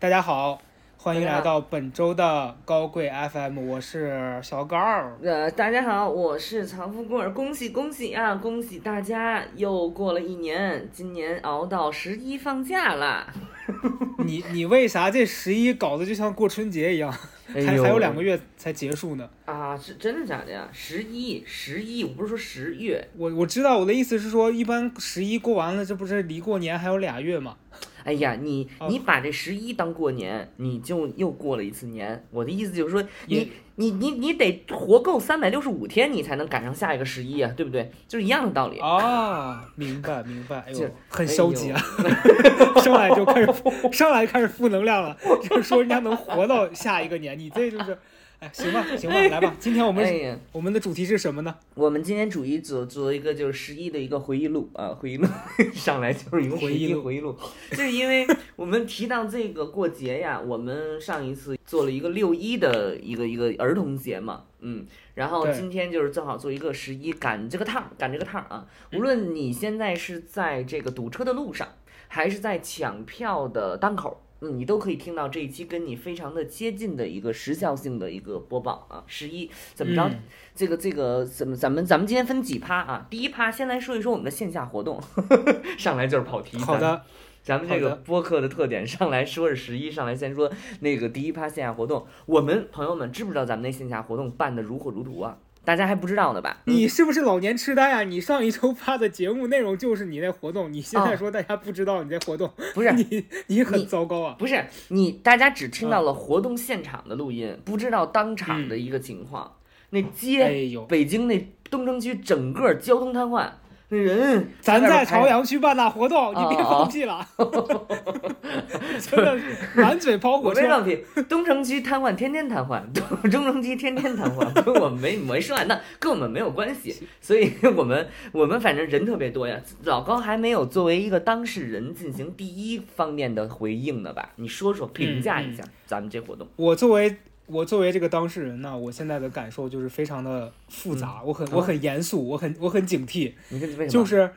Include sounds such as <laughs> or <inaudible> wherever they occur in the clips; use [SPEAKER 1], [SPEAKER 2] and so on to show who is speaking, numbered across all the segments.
[SPEAKER 1] 大家好，欢迎来到本周的高贵 FM，我是小高。
[SPEAKER 2] 呃，大家好，我是曹富贵儿，恭喜恭喜啊！恭喜大家又过了一年，今年熬到十一放假啦。<laughs>
[SPEAKER 1] 你你为啥这十一搞得就像过春节一样？还还有两个月才结束呢。
[SPEAKER 2] 啊，是真的假的呀？十一十一，我不是说十月。
[SPEAKER 1] 我我知道我的意思是说，一般十一过完了，这不是离过年还有俩月吗？
[SPEAKER 2] 哎呀，你
[SPEAKER 1] 哦
[SPEAKER 2] 你把这十一当过年，你就又过了一次年。我的意思就是说，你你你你得活够三百六十五天，你才能赶上下一个十一啊，对不对？就是一样的道理。
[SPEAKER 1] 啊，明白明白，哎
[SPEAKER 2] 这
[SPEAKER 1] 呦，很消极啊，<laughs> 上来就开始上来开始负能量了，就是说人家能活到下一个年，你这就是，哎，<laughs> 行吧行吧，来吧，今天我们我们的主题是什么呢？
[SPEAKER 2] 我们今天主一做做一个就是十一的一个回忆录啊，回忆录 <laughs> 上来就是一个
[SPEAKER 1] 回忆录
[SPEAKER 2] 回忆录，就是因为我们提到这个过节呀，我们上一次做了一个六一的一个一个儿童节嘛，嗯，然后今天就是正好做一个十一赶这个趟儿赶这个趟儿啊，无论你现在是在这个堵车的路上，还是在抢票的档口。嗯，你都可以听到这一期跟你非常的接近的一个时效性的一个播报啊，十一怎么着？
[SPEAKER 1] 嗯
[SPEAKER 2] 这个这个怎么咱们咱们今天分几趴啊？第一趴先来说一说我们的线下活动，<laughs> 上来就是跑题。
[SPEAKER 1] 好的，
[SPEAKER 2] 咱们这个播客的特点，上来说是十一，上来先说那个第一趴线下活动。我们朋友们知不知道咱们那线下活动办的如火如荼啊？大家还不知道呢吧？
[SPEAKER 1] 你是不是老年痴呆啊？你上一周发的节目内容就是你那活动，你现在
[SPEAKER 2] 哦
[SPEAKER 1] 说大家不知道你在活动，
[SPEAKER 2] 不是
[SPEAKER 1] 你你很糟糕啊！
[SPEAKER 2] 不是你，大家只听到了活动现场的录音，不知道当场的一个情况。那街，
[SPEAKER 1] 哎呦，
[SPEAKER 2] 北京那东城区整个交通瘫痪，那人
[SPEAKER 1] 咱在朝阳区办那活动，你别放屁了，<laughs> 真的是满嘴跑火车。
[SPEAKER 2] 我没放屁，东城区瘫痪，天天瘫痪，<laughs> 东中城区天天瘫痪，跟我们没没说完呢，<laughs> 跟我们没有关系。所以我们我们反正人特别多呀。老高还没有作为一个当事人进行第一方面的回应呢吧？你说说评价一下咱们这活动。
[SPEAKER 1] 我作为我作为这个当事人呢，我现在的感受就是非常的复杂，我很我很严肃，我很我很警惕？就是。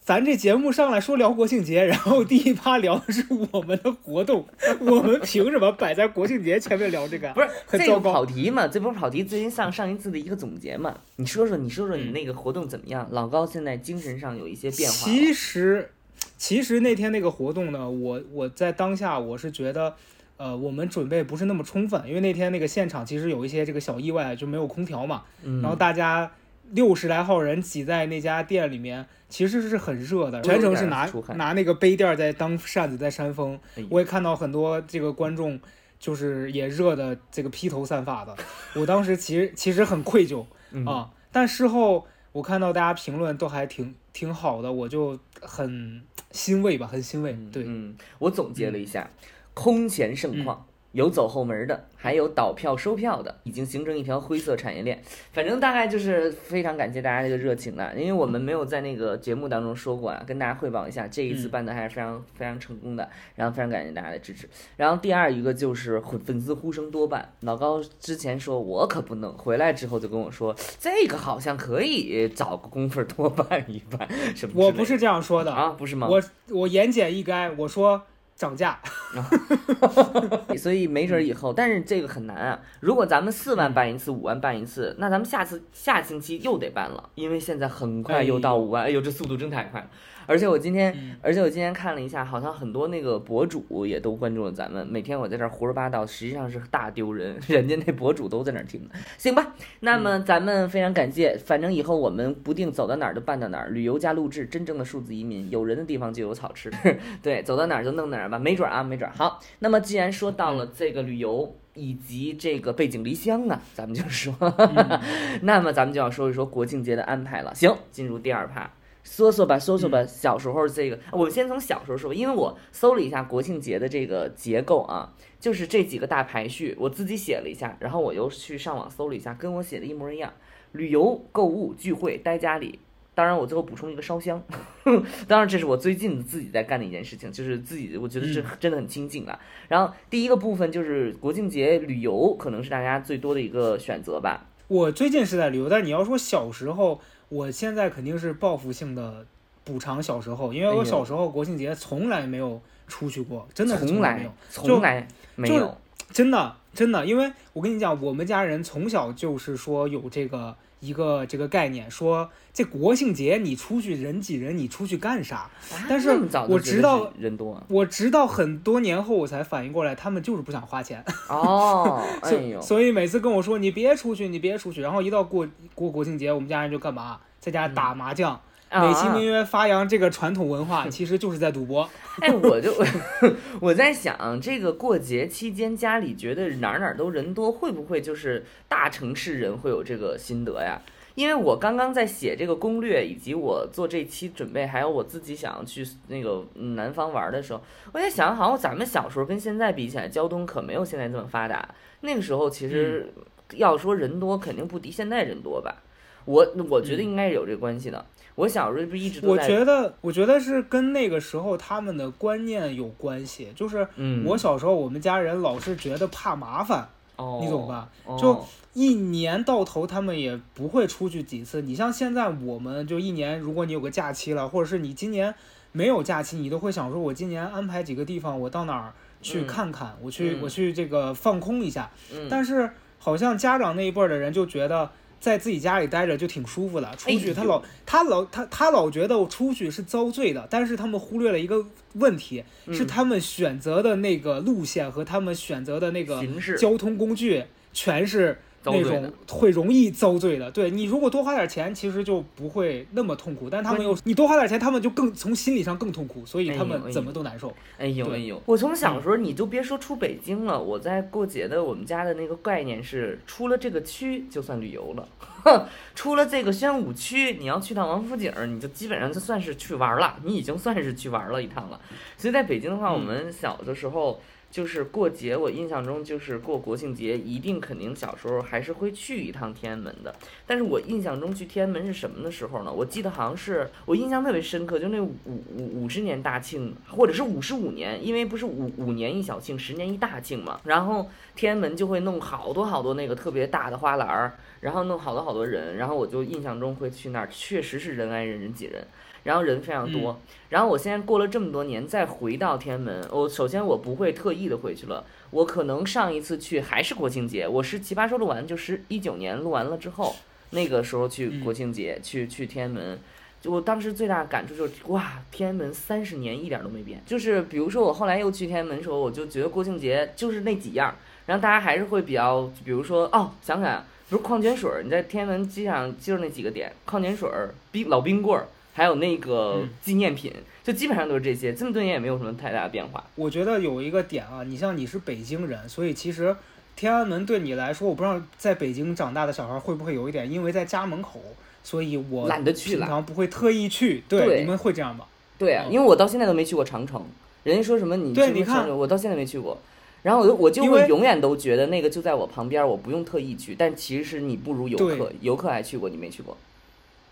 [SPEAKER 1] 咱这节目上来说聊国庆节，然后第一趴聊的是我们的活动，<laughs> 我们凭什么摆在国庆节前面聊这个啊？
[SPEAKER 2] 不是这个
[SPEAKER 1] 很糟糕
[SPEAKER 2] 跑题嘛？这不是跑题，最近上上一次的一个总结嘛？你说说，你说说你那个活动怎么样？老高现在精神上有一些变化。
[SPEAKER 1] 其实，其实那天那个活动呢，我我在当下我是觉得，呃，我们准备不是那么充分，因为那天那个现场其实有一些这个小意外，就没有空调嘛，
[SPEAKER 2] 嗯，
[SPEAKER 1] 然后大家六十来号人挤在那家店里面，其实是很热的，全程是拿拿那个杯垫儿在当扇子在扇风
[SPEAKER 2] 哎。
[SPEAKER 1] 我也看到很多这个观众。就是也热的这个披头散发的，我当时其实其实很愧疚，
[SPEAKER 2] 嗯
[SPEAKER 1] 啊，但事后我看到大家评论都还挺挺好的，我就很欣慰吧，很欣慰。对，
[SPEAKER 2] 嗯，我总结了一下，空前盛况。有走后门的，还有倒票收票的，已经形成一条灰色产业链。反正大概就是非常感谢大家这个热情了，因为我们没有在那个节目当中说过啊，跟大家汇报一下，这一次
[SPEAKER 1] 嗯
[SPEAKER 2] 办的还是非常非常成功的，然后非常感谢大家的支持。然后第二一个就是粉粉丝呼声多半，老高之前说我可不能，回来之后就跟我说这个好像可以找个功夫多办一办，什么？
[SPEAKER 1] 我不是这样说的，
[SPEAKER 2] 啊，不是吗？
[SPEAKER 1] 我我言简意赅，我说涨价。<laughs>
[SPEAKER 2] 所以没准儿以后，但是这个很难啊。如果咱们四万办一次，五万办一次，那咱们下次下星期又得办了，因为现在很快又到五万，哎呦，这速度真太快了。而且我今天，
[SPEAKER 1] 嗯
[SPEAKER 2] 而且我今天看了一下，好像很多那个博主也都关注了咱们。每天我在这儿胡说八道，实际上是大丢人，<laughs> 人家那博主都在那儿听呢。行吧，那么咱们非常感谢，反正以后我们不定走到哪儿就办到哪儿，旅游加录制，真正的数字移民，有人的地方就有草吃。<laughs> 对，走到哪儿就弄哪儿吧，没准儿啊，没准儿。好，那么既然说到了这个旅游。以及这个背井离乡啊，咱们就说，<laughs> 那么咱们就要说一说国庆节的安排了。行，进入第二趴，说说吧，说说吧，小时候这个，我们先从小时候说吧，因为我搜了一下国庆节的这个结构啊，就是这几个大排序，我自己写了一下，然后我又去上网搜了一下，跟我写的一模一样，旅游、购物、聚会、待家里。当然，我最后补充一个烧香，<laughs> 当然这是我最近自己在干的一件事情，就是自己我觉得是真的很清静啊。然后第一个部分就是国庆节旅游，可能是大家最多的一个选择吧。
[SPEAKER 1] 我最近是在旅游，但是你要说小时候，我现在肯定是报复性的补偿小时候，因为我小时候国庆节从来没有出去过，真的是
[SPEAKER 2] 从来
[SPEAKER 1] 来没有，
[SPEAKER 2] 从来没
[SPEAKER 1] 就是
[SPEAKER 2] 有。
[SPEAKER 1] 真的真的，因为我跟你讲，我们家人从小就是说有这个一个这个概念，说这国庆节你出去人挤人，你出去干啥？
[SPEAKER 2] 啊
[SPEAKER 1] 但是我直到
[SPEAKER 2] 人多。啊
[SPEAKER 1] 我直到很多年后我才反应过来，他们就是不想花钱，
[SPEAKER 2] 哦，<laughs> 哎呦，
[SPEAKER 1] 所以每次跟我说你别出去，你别出去，然后一到过过国庆节，我们家人就干嘛？在家打麻将，美其名
[SPEAKER 2] 啊
[SPEAKER 1] 曰发扬这个传统文化，<laughs> 其实就是在赌博。<laughs>
[SPEAKER 2] 哎，我就 <laughs> 我在想，这个过节期间家里觉得哪儿哪儿都人多，会不会就是大城市人会有这个心得呀？因为我刚刚在写这个攻略，以及我做这期准备，还有我自己想要去那个嗯南方玩的时候，我在想，好像咱们小时候跟现在比起来，交通可没有现在这么发达。那个时候其实要说人多，肯定不敌现在人多吧。我我觉得应该是有这个关系的。我小时候不是一直都
[SPEAKER 1] 我，觉得，我觉得是跟那个时候他们的观念有关系。就是
[SPEAKER 2] 嗯，
[SPEAKER 1] 我小时候，我们家人老是觉得怕麻烦，
[SPEAKER 2] 哦，
[SPEAKER 1] 你懂吧？
[SPEAKER 2] 哦
[SPEAKER 1] 就一年到头他们也不会出去几次。你像现在我们就一年，如果你有个假期了，或者是你今年没有假期，你都会想说，我今年安排几个地方，我到哪儿去
[SPEAKER 2] 嗯
[SPEAKER 1] 看看，我去
[SPEAKER 2] 嗯
[SPEAKER 1] 我去这个放空一下。
[SPEAKER 2] 嗯
[SPEAKER 1] 但是好像家长那一辈儿的人就觉得。在自己家里待着就挺舒服的，出去他老他老他他老觉得我出去是遭罪的，但是他们忽略了一个问题，是
[SPEAKER 2] 嗯。
[SPEAKER 1] 他们选择的那个路线和他们选择的那个交通工具全是那种会容易遭罪的。对你如果多花点钱，其实就不会那么痛苦，但他们又你多花点钱，他们就更从心理上更痛苦，所以他们怎么都难受。
[SPEAKER 2] 哎呦
[SPEAKER 1] 对
[SPEAKER 2] 哎呦！我从小时候你就别说出北京了，我在过节的我们家的那个概念是，出了这个区就算旅游了，哼，出了这个宣武区，你要去趟王府井儿，你就基本上就算是去玩儿了，你已经算是去玩儿了一趟了。所以在北京的话，
[SPEAKER 1] 嗯
[SPEAKER 2] 我们小的时候。就是过节，我印象中就是过国庆节，一定肯定小时候还是会去一趟天安门的。但是我印象中去天安门是什么的时候呢？我记得好像是我印象特别深刻，就那五五五十年大庆，或者是五十五年，因为不是五五年一小庆，十年一大庆嘛。然后天安门就会弄好多好多那个特别大的花篮儿，然后弄好多好多人，然后我就印象中会去那儿，确实是人挨人人挤人。然后人非常多，然后我现在过了这么多年再回到天安门，我首先我不会特意的回去了，我可能上一次去还是国庆节，我是奇葩说录完就是一九年录完了之后，那个时候去
[SPEAKER 1] 嗯
[SPEAKER 2] 国庆节、去去天安门，就我当时最大的感触就是哇，天安门三十年一点都没变，就是比如说我后来又去天安门的时候，我就觉得国庆节就是那几样，然后大家还是会比较，比如说哦，想想比如矿泉水儿，你在天安门机场就是那几个点，矿泉水儿、冰老冰棍儿。还有那个
[SPEAKER 1] 嗯
[SPEAKER 2] 纪念品，就基本上都是这些，这么多年也没有什么太大的变化。
[SPEAKER 1] 我觉得有一个点啊，你像你是北京人，所以其实天安门对你来说，我不知道在北京长大的小孩会不会有一点，因为在家门口，所以我
[SPEAKER 2] 懒得去了
[SPEAKER 1] 平常不会特意去。对，
[SPEAKER 2] 对
[SPEAKER 1] 你们会这样吗？
[SPEAKER 2] 对啊，
[SPEAKER 1] 嗯
[SPEAKER 2] 因为我到现在都没去过长城，人家说什么你去过
[SPEAKER 1] 对你看
[SPEAKER 2] 我到现在没去过。然后我就我就会永远都觉得那个就在我旁边，我不用特意去。但其实你不如游客，游客还去过，你没去过。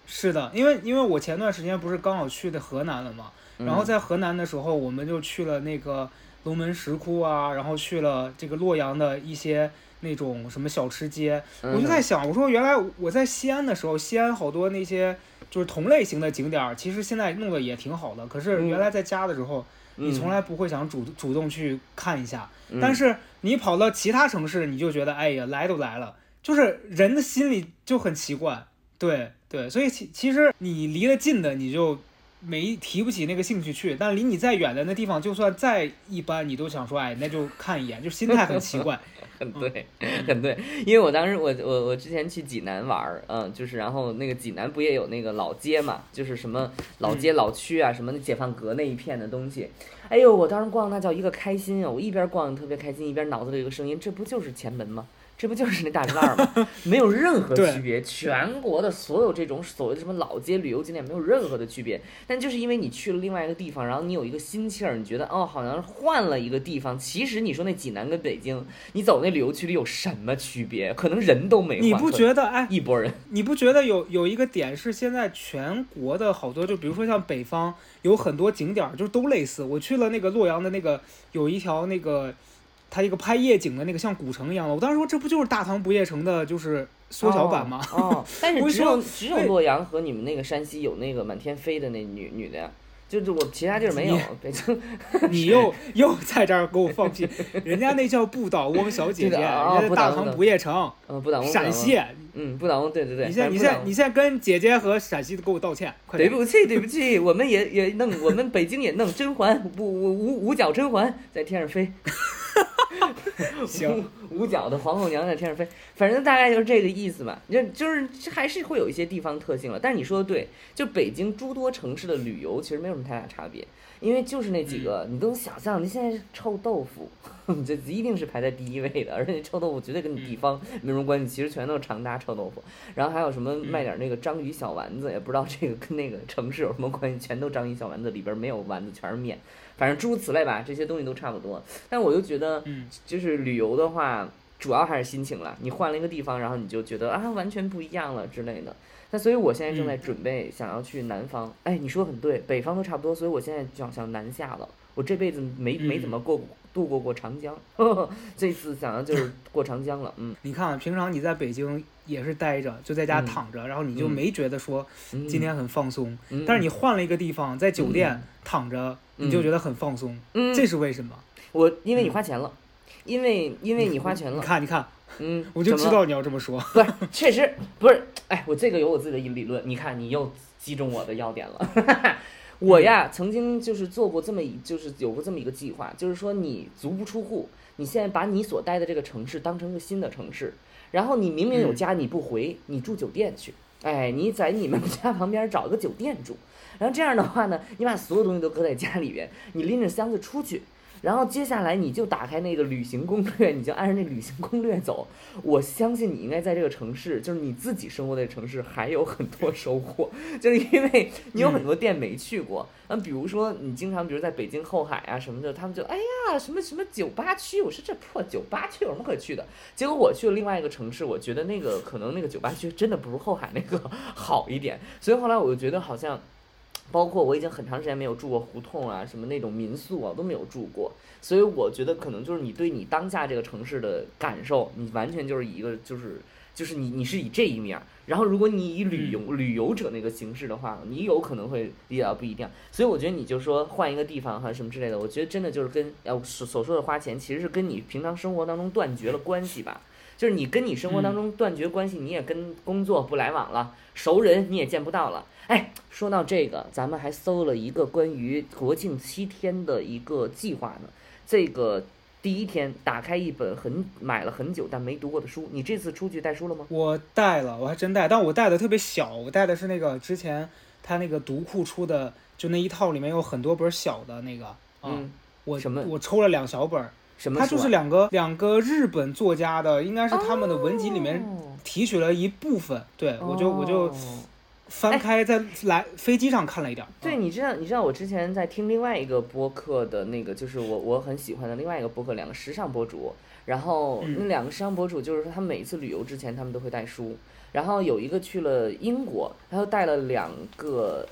[SPEAKER 1] 是的，因为因为我前段时间不是刚好去的河南了嘛，
[SPEAKER 2] 嗯
[SPEAKER 1] 然后在河南的时候，我们就去了那个龙门石窟啊，然后去了这个洛阳的一些那种什么小吃街，
[SPEAKER 2] 嗯。
[SPEAKER 1] 我就在想，我说原来我在西安的时候，西安好多那些就是同类型的景点儿，其实现在弄得也挺好的，可是
[SPEAKER 2] 嗯。
[SPEAKER 1] 原来在家的时候，你从
[SPEAKER 2] 来，
[SPEAKER 1] 来不会想主主动去看一下，
[SPEAKER 2] 嗯。
[SPEAKER 1] 但是你跑到其他城市，你就觉得哎呀，来都来了，就是人的心里就很奇怪，对对，所以其其实你离得近的，你就没提不起那个兴趣去，但离你再远的那地方，就算再一般，你都想说，哎，那就看一眼，就心态很奇怪。<laughs>
[SPEAKER 2] 很对，很对，因为我当时我我我之前去济南玩儿，嗯，就是然后那个济南不也有那个老街嘛，就是什么老街老区啊，什么那解放阁那一片的东西，哎呦，我当时逛那叫一个开心啊！我一边逛特别开心，一边脑子里有个声音，这不就是前门吗？这不就是那大栅栏吗？没有任何
[SPEAKER 1] 对
[SPEAKER 2] 区别，全国的所有这种所谓的什么老街旅游景点没有任何的区别，但就是因为你去了另外一个地方，然后你有一个心气儿，你觉得哦，好像换了一个地方。其实你说那济南跟北京，你走那旅游区里有什么区别？可能人都没换，
[SPEAKER 1] 你不觉得哎？
[SPEAKER 2] 一拨人？
[SPEAKER 1] 你不觉得有有一个点是现在全国的好多，就比如说像北方有很多景点儿，就都类似。我去了那个洛阳的那个有一条那个，它一个拍夜景的那个像古城一样的，我当时说这不就是大唐不夜城的，就是缩小版吗？
[SPEAKER 2] 哦，哦 <laughs> 但是只有只有洛阳和你们那个山西有那个满天飞的那女女的呀。就是我其他地儿没有，北京 <laughs>
[SPEAKER 1] 你又又在这儿给我放屁，人家那叫不倒翁小姐姐，<laughs>
[SPEAKER 2] 啊
[SPEAKER 1] 人家大唐
[SPEAKER 2] 不
[SPEAKER 1] 夜城，
[SPEAKER 2] 嗯不倒翁，
[SPEAKER 1] 陕西，
[SPEAKER 2] 嗯不倒翁，对对对，
[SPEAKER 1] 你现在你现在你现在跟姐姐和陕西的给我道歉，快点！
[SPEAKER 2] 对不起，对不起，我们也也弄，我们北京也弄甄嬛，五五五五角甄嬛在天上飞，<laughs>
[SPEAKER 1] 行，
[SPEAKER 2] 五五角的皇后娘在天上飞，反正大概就是这个意思吧。就就是还是会有一些地方特性了，但是你说的对，就北京诸多城市的旅游其实没有什么太大差别，因为就是那几个，你都能想象，你现在臭豆腐，<laughs> 这一定是排在第一位的，而且臭豆腐绝对跟你地方没什么关系，其实全都是长达臭豆腐。然后还有什么卖点那个章鱼小丸子，也不知道这个跟那个城市有什么关系，全都章鱼小丸子，里边没有丸子，全是面，反正诸如此类吧，这些东西都差不多。但我就觉得，
[SPEAKER 1] 嗯，
[SPEAKER 2] 就是旅游的话，主要还是心情了。你换了一个地方，然后你就觉得啊，完全不一样了之类的。那所以我现在正在准备想要去南方。哎，你说的很对，北方都差不多，所以我现在想想南下了。我这辈子没没怎么过度过过长江，<laughs> 这次想要就是过长江了。嗯，
[SPEAKER 1] 你看，平常你在北京也是待着，就在家
[SPEAKER 2] 嗯。
[SPEAKER 1] 躺着，然后你就
[SPEAKER 2] 嗯。
[SPEAKER 1] 没觉得说
[SPEAKER 2] 嗯。
[SPEAKER 1] 今天很放松，
[SPEAKER 2] 嗯。
[SPEAKER 1] 但是你换了一个地方，在酒店躺着，
[SPEAKER 2] 嗯
[SPEAKER 1] 你就觉得很放松，
[SPEAKER 2] 嗯，
[SPEAKER 1] 这是为什么？
[SPEAKER 2] 我因为你花钱了，因为因为你花钱了，
[SPEAKER 1] 你看，你看，
[SPEAKER 2] 嗯，
[SPEAKER 1] 我就知道你要这么说。
[SPEAKER 2] 不是，确实不是。哎，我这个有我自己的理论，你看你又击中我的要点了。<laughs> 我呀，曾经就是做过这么一，就是有过这么一个计划，就是说你足不出户，你现在把你所待的这个城市当成一个新的城市，然后你明明有
[SPEAKER 1] 嗯
[SPEAKER 2] 家你不回，你住酒店去，哎，你在你们家旁边找个酒店住，然后这样的话呢，你把所有东西都搁在家里边，你拎着箱子出去。然后接下来你就打开那个旅行攻略，你就按照那旅行攻略走。我相信你应该在这个城市，就是你自己生活的城市，还有很多收获，就是因为你有很多店没去过。那、比如说你经常，比如在北京后海啊什么的，他们就哎呀什么什么酒吧区，我说这破酒吧区有什么可去的？结果我去了另外一个城市，我觉得那个可能那个酒吧区真的不如后海那个 <laughs> 好一点，所以后来我就觉得好像。包括我已经很长时间没有住过胡同啊，什么那种民宿啊都没有住过，所以我觉得可能就是你对你当下这个城市的感受，你完全就是以一个就是就是你你是以这一面，然后如果你以旅游、旅游者那个形式的话，你有可能会理解到不一样。所以我觉得你就说换一个地方哈什么之类的，我觉得真的就是跟要所所说的花钱，其实是跟你平常生活当中断绝了关系吧。就是你跟你生活当中断绝关系，你也跟工作不来往了，熟人你也见不到了。哎，说到这个，咱们还搜了一个关于国庆七天的一个计划呢。这个第一天打开一本很买了很久但没读过的书，你这次出去带书了吗？
[SPEAKER 1] 我带了，我还真带，但我带的特别小，我带的是那个之前他那个读库出的，就那一套里面有很多本小的那个啊，
[SPEAKER 2] 嗯，
[SPEAKER 1] 我
[SPEAKER 2] 什么
[SPEAKER 1] 我抽了两小本儿，
[SPEAKER 2] 什么书、啊？
[SPEAKER 1] 它就是两个两个日本作家的，应该是他们的文集里面
[SPEAKER 2] 哦
[SPEAKER 1] 提取了一部分，对我就我就
[SPEAKER 2] 哦
[SPEAKER 1] 翻开在来飞机上看了一点儿，
[SPEAKER 2] 对，
[SPEAKER 1] 啊
[SPEAKER 2] 你知道，你知道我之前在听另外一个播客的那个，就是我我很喜欢的另外一个播客，两个时尚博主。然后
[SPEAKER 1] 嗯
[SPEAKER 2] 那两个时尚博主就是说，他们每一次旅游之前，他们都会带书。然后有一个去了英国，然后带了两个，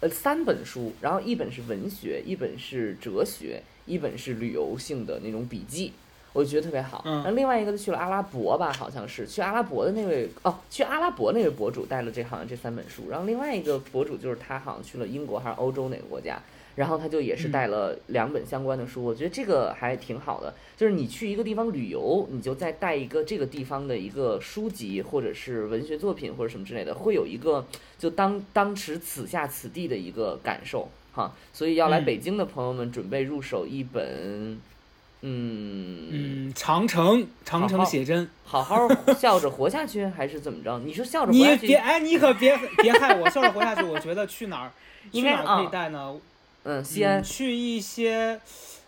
[SPEAKER 2] 呃，三本书，然后一本是文学，一本是哲学，一本是旅游性的那种笔记。我觉得特别好。
[SPEAKER 1] 嗯
[SPEAKER 2] 然后另外一个就去了阿拉伯吧，好像是去阿拉伯的那位哦，去阿拉伯那位博主带了这好像这三本书，然后另外一个博主就是他好像去了英国还是欧洲哪个国家，然后他就也是带了两本相关的书，我觉得这个还挺好的。就是你去一个地方旅游，你就再带一个这个地方的一个书籍或者是文学作品或者什么之类的，会有一个就当当时此下此地的一个感受哈。所以要来
[SPEAKER 1] 嗯
[SPEAKER 2] 北京的朋友们准备入手一本，嗯
[SPEAKER 1] 嗯，长城长城写真，
[SPEAKER 2] 好好笑着活下去，还是怎么着？你说笑着活
[SPEAKER 1] 你
[SPEAKER 2] 下去，
[SPEAKER 1] 别哎，你可别别害我，笑着活下去。我觉得去哪儿 <laughs> 去哪儿可以
[SPEAKER 2] 啊
[SPEAKER 1] 带呢？
[SPEAKER 2] 嗯，西安
[SPEAKER 1] 嗯，去一些。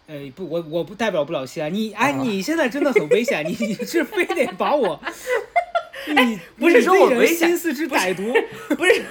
[SPEAKER 1] 哎，不，我我不代表不了西安。你哎，
[SPEAKER 2] 啊
[SPEAKER 1] 你现在真的很危险，你你是非得把我，你
[SPEAKER 2] 不是说我危险
[SPEAKER 1] 心思之歹毒。<laughs>
[SPEAKER 2] 不是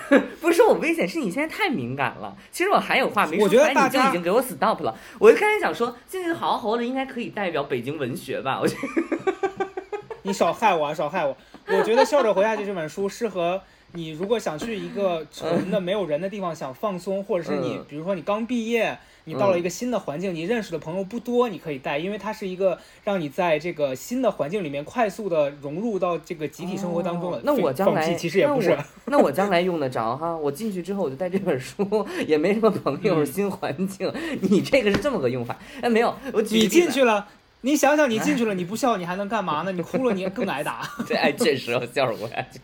[SPEAKER 2] 不是说我危险，是你现在太敏感了。其实我还有话没说
[SPEAKER 1] 我觉得
[SPEAKER 2] 出来，你就
[SPEAKER 1] 大家
[SPEAKER 2] 已经给我 stop 了。我就开始想说，现在好好活着应该可以代表北京文学吧？我觉得 <laughs>
[SPEAKER 1] 你少害我啊，少害我！我觉得《笑着活下去》这本书适合你如果想去一个纯的没有人的地方想放松，或者是你
[SPEAKER 2] 嗯
[SPEAKER 1] 比如说你刚毕业。你到了一个新的环境，你认识的朋友不多，你可以带，因为它是一个让你在这个新的环境里面快速的融入到这个集体生活当中了。
[SPEAKER 2] 哦那我将来
[SPEAKER 1] 其实也不是，
[SPEAKER 2] 那我将来用得着哈。我进去之后我就带这本书，也没什么朋友，
[SPEAKER 1] 嗯
[SPEAKER 2] 新环境。你这个是这么个用法？哎，没有，我举
[SPEAKER 1] 你进去了，你想想你进去了，你不笑你还能干嘛呢？你哭了你更挨打。<laughs>
[SPEAKER 2] 对，哎，确实我笑着过下去。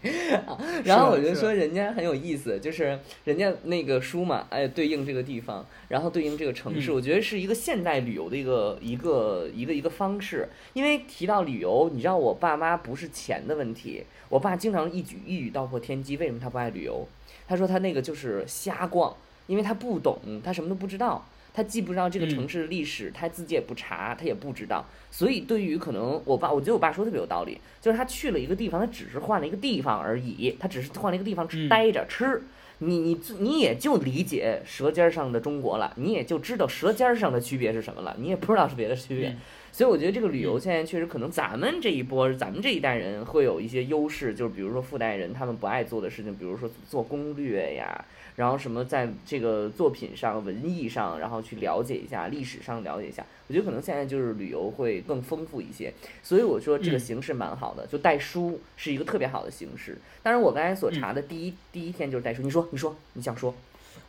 [SPEAKER 2] 然后我就说人家很有意思，就是人家那个书嘛，哎，对应这个地方，然后对应这个城市，
[SPEAKER 1] 嗯
[SPEAKER 2] 我觉得是一个现代旅游的一个一个一个一个方式。因为提到旅游，你知道我爸妈不是钱的问题，我爸经常一举一语道破天机。为什么他不爱旅游？他说他那个就是瞎逛，因为他不懂，他什么都不知道。他既不知道这个
[SPEAKER 1] 嗯
[SPEAKER 2] 城市的历史，他自己也不查，他也不知道。所以对于可能我爸，我觉得我爸说的特别有道理，就是他去了一个地方，他只是换了一个地方而已，他只是换了一个地方
[SPEAKER 1] 吃
[SPEAKER 2] 待着吃。你你你也就理解舌尖上的中国了，你也就知道舌尖上的区别是什么了，你也不知道是别的区别。
[SPEAKER 1] 嗯
[SPEAKER 2] 所以我觉得这个旅游现在确实可能咱们这一波，咱们这一代人会有一些优势，就是比如说附带人他们不爱做的事情，比如说做攻略呀，然后什么在这个作品上、文艺上，然后去了解一下，历史上了解一下。我觉得可能现在就是旅游会更丰富一些，所以我说这个
[SPEAKER 1] 嗯
[SPEAKER 2] 形式蛮好的，就带书是一个特别好的形式。当然，我刚才所
[SPEAKER 1] 嗯
[SPEAKER 2] 查的第一、第一天就是带书，你说你说你想说，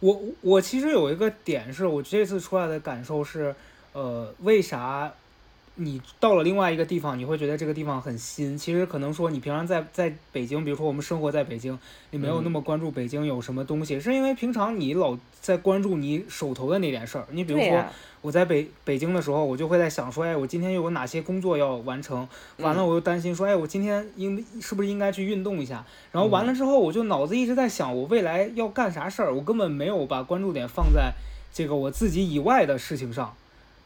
[SPEAKER 1] 我我其实有一个点是我这次出来的感受是，呃，为啥你到了另外一个地方，你会觉得这个地方很新？其实可能说你平常在在北京，比如说我们生活在北京，你没有那么关注北京有什么东西，是因为平常你老在关注你手头的那点事儿。你比如说、我在北北京的时候，我就会在想说，哎，我今天又有哪些工作要完成？完了，我又担心说，哎，我今天应是不是应该去运动一下？然后完了之后，我就脑子一直在想，我未来要干啥事儿？我根本没有把关注点放在这个我自己以外的事情上。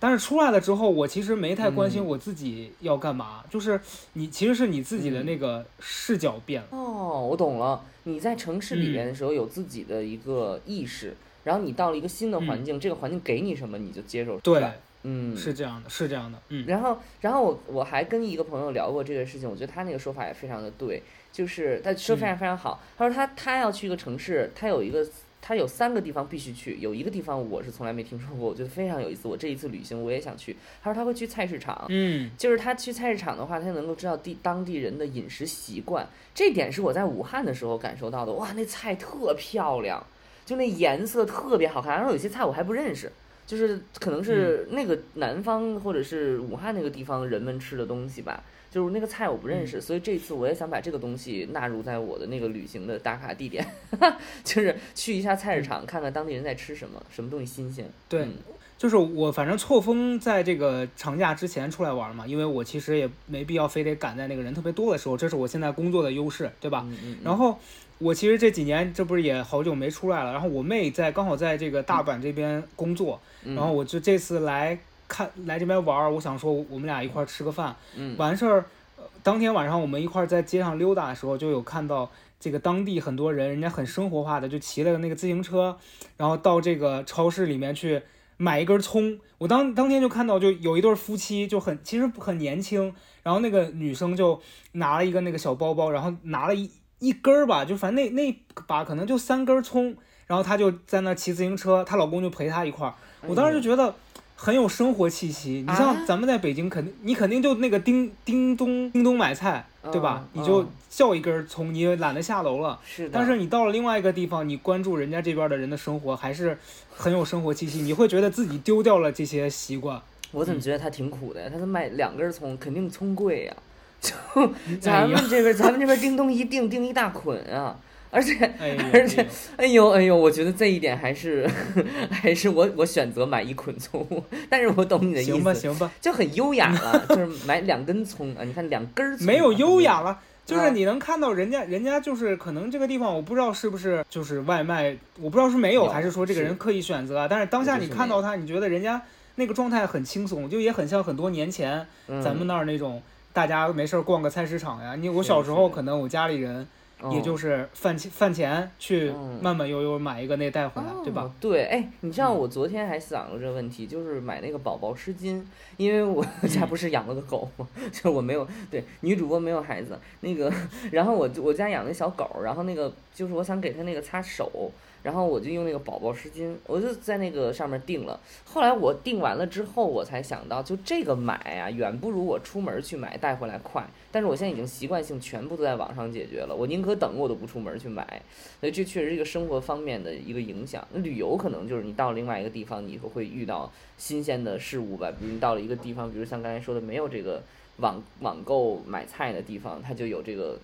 [SPEAKER 1] 但是出来了之后，我其实没太关心
[SPEAKER 2] 嗯。
[SPEAKER 1] 我自己要干嘛，就是你其实是你自己的那个视角变了。
[SPEAKER 2] 哦，我懂了。你在城市里面的时候有自己的一个意识，然后你到了一个新的环境，这个环境给你什么你就接受。
[SPEAKER 1] 对，
[SPEAKER 2] 嗯，
[SPEAKER 1] 是这样的，是这样的，嗯。
[SPEAKER 2] 然后，然后我我还跟一个朋友聊过这个事情，我觉得他那个说法也非常的对，就是他说非常非常好。他说他他要去一个城市，他有一个他有三个地方必须去，有一个地方我是从来没听说过，我觉得非常有意思。我这一次旅行我也想去。他说他会去菜市场，
[SPEAKER 1] 嗯
[SPEAKER 2] 就是他去菜市场的话，他能够知道地当地人的饮食习惯，这点是我在武汉的时候感受到的。哇，那菜特漂亮，就那颜色特别好看，然后有些菜我还不认识。就是可能是那个南方或者是武汉那个地方人们吃的东西吧，就是那个菜我不认识，所以这次我也想把这个东西纳入在我的那个旅行的打卡地点，<laughs> 就是去一下菜市场，看看当地人在吃什么，什么东西新鲜。
[SPEAKER 1] 对
[SPEAKER 2] 嗯
[SPEAKER 1] 就是我反正错峰在这个长假之前出来玩嘛，因为我其实也没必要非得赶在那个人特别多的时候，这是我现在工作的优势，对吧？
[SPEAKER 2] 嗯嗯嗯
[SPEAKER 1] 然后我其实这几年这不是也好久没出来了，然后我妹在刚好在这个大阪这边工作，
[SPEAKER 2] 嗯
[SPEAKER 1] 然后我就这次来看来这边玩儿，我想说我们俩一块儿吃个饭，
[SPEAKER 2] 嗯
[SPEAKER 1] 完事儿，呃当天晚上我们一块儿在街上溜达的时候，就有看到这个当地很多人，人家很生活化的，就骑了那个自行车，然后到这个超市里面去买一根葱。我当当天就看到，就有一对夫妻，就很其实很年轻，然后那个女生就拿了一个那个小包包，然后拿了一一根儿吧，就反正那那把可能就三根葱，然后她就在那骑自行车，她老公就陪她一块儿。我当时就觉得很有生活气息。你
[SPEAKER 2] 啊
[SPEAKER 1] 像咱们在北京，肯定你肯定就那个叮叮咚叮咚买菜，对吧？
[SPEAKER 2] 嗯
[SPEAKER 1] 你就
[SPEAKER 2] 嗯
[SPEAKER 1] 叫一根儿葱，你也懒得下楼了。
[SPEAKER 2] 是的，
[SPEAKER 1] 但是你到了另外一个地方，你关注人家这边的人的生活，还是很有生活气息。你会觉得自己丢掉了这些习惯。
[SPEAKER 2] 我怎么觉得他挺苦的呀？他是卖两根葱，肯定葱贵 <laughs> 呀。就
[SPEAKER 1] 哎
[SPEAKER 2] 咱们，这边，咱们这边叮咚一订订一大捆啊，而且
[SPEAKER 1] 哎，
[SPEAKER 2] 而且
[SPEAKER 1] 哎呦。
[SPEAKER 2] 哎呦我觉得这一点还是 <laughs> 还是我我选择买一捆葱，<laughs> 但是我懂你的意思。
[SPEAKER 1] 行吧
[SPEAKER 2] 思，
[SPEAKER 1] 行吧，
[SPEAKER 2] 就很优雅了，<laughs> 就是买两根葱啊，你看两根儿葱。
[SPEAKER 1] 没有优雅
[SPEAKER 2] 了，
[SPEAKER 1] 就是你能看到人家，人家就是可能这个地方我不知道是不是就是外卖，我不知道是没有
[SPEAKER 2] 有
[SPEAKER 1] 还是说这个人刻意选择啊。但是当下你看到他，你觉得人家那个状态很轻松，就也很像很多年前
[SPEAKER 2] 嗯。
[SPEAKER 1] 咱们那儿那种大家没事儿逛个菜市场呀。你我小时候可能我家里人
[SPEAKER 2] 哦
[SPEAKER 1] 也就是饭前饭前去
[SPEAKER 2] 嗯
[SPEAKER 1] 慢慢悠悠买一个那带回来，对吧？
[SPEAKER 2] 哦？对，哎，你知道
[SPEAKER 1] 嗯
[SPEAKER 2] 我昨天还想了这个问题，就是买那个宝宝湿巾，因为我 <laughs> 家不是养了个狗吗？就我没有对女主播没有孩子，那个，然后我我家养那小狗，然后那个就是我想给它那个擦手。然后我就用那个宝宝湿巾，我就在那个上面订了。后来我订完了之后，我才想到，就这个买啊，远不如我出门去买带回来快。但是我现在已经习惯性全部都在网上解决了，我宁可等我都不出门去买。所以这确实是一个生活方面的一个影响。旅游可能就是你到另外一个地方，你会遇到新鲜的事物吧。比如你到了一个地方，比如像刚才说的，没有这个网网购买菜的地方，它就有这个，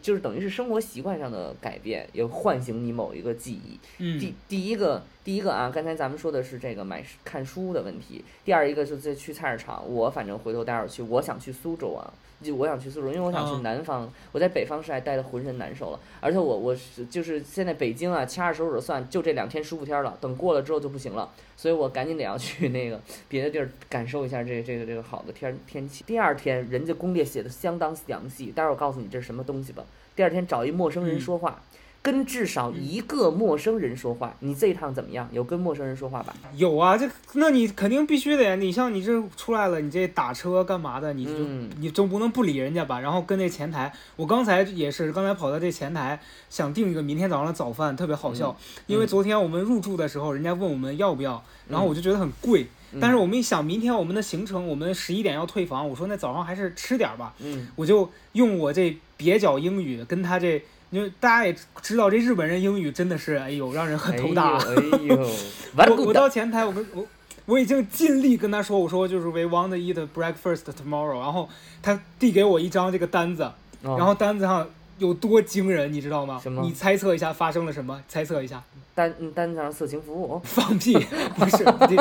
[SPEAKER 2] 就是等于是生活习惯上的改变，也唤醒你某一个记忆。
[SPEAKER 1] 嗯
[SPEAKER 2] 第第一个第一个啊，刚才咱们说的是这个买看书的问题。第二一个就是去菜市场，我反正回头待会儿去，我想去苏州啊，就我想去苏州，因为我想去
[SPEAKER 1] 嗯
[SPEAKER 2] 南方。我在北方市还待的浑身难受了，而且我我是就是现在北京啊，掐着手指头算，就这两天舒服天儿了，等过了之后就不行了，所以我赶紧得要去那个别的地儿感受一下这个这个这个好的天天气。第二天人家攻略写的相当详细，待会儿我告诉你这是什么东西吧。第二天找一陌生人
[SPEAKER 1] 嗯
[SPEAKER 2] 说话。跟至少一个陌生人说话，你这一趟怎么样？有跟陌生人说话吧？
[SPEAKER 1] 有啊，这那你肯定必须得，你像你这出来了，你这打车干嘛的，你就、
[SPEAKER 2] 嗯
[SPEAKER 1] 你总不能不理人家吧？然后跟那前台，我刚才也是，刚才跑到这前台想订一个明天早上的早饭，特别好笑，因为
[SPEAKER 2] 嗯
[SPEAKER 1] 昨天我们入住的时候，人家问我们要不要，然后我就觉得很贵，
[SPEAKER 2] 嗯
[SPEAKER 1] 但是我们一想，明天我们的行程，我们十一点要退房，我说那早上还是吃点儿吧，
[SPEAKER 2] 嗯
[SPEAKER 1] 我就用我这蹩脚英语跟他这。因为大家也知道，这日本人英语真的是，哎呦，让人很头大。
[SPEAKER 2] 哎呦，哎呦 <laughs>
[SPEAKER 1] 我我，到前台，我跟我我已经尽力跟他说，我说就是 we want to eat breakfast tomorrow，然后他递给我一张这个单子，
[SPEAKER 2] 然
[SPEAKER 1] 然后单子上有多惊人，你知道吗？
[SPEAKER 2] 什么
[SPEAKER 1] 你猜测一下发生了什么？猜测一下。
[SPEAKER 2] 单嗯单上色情服务，
[SPEAKER 1] 放屁，<laughs> 不是，这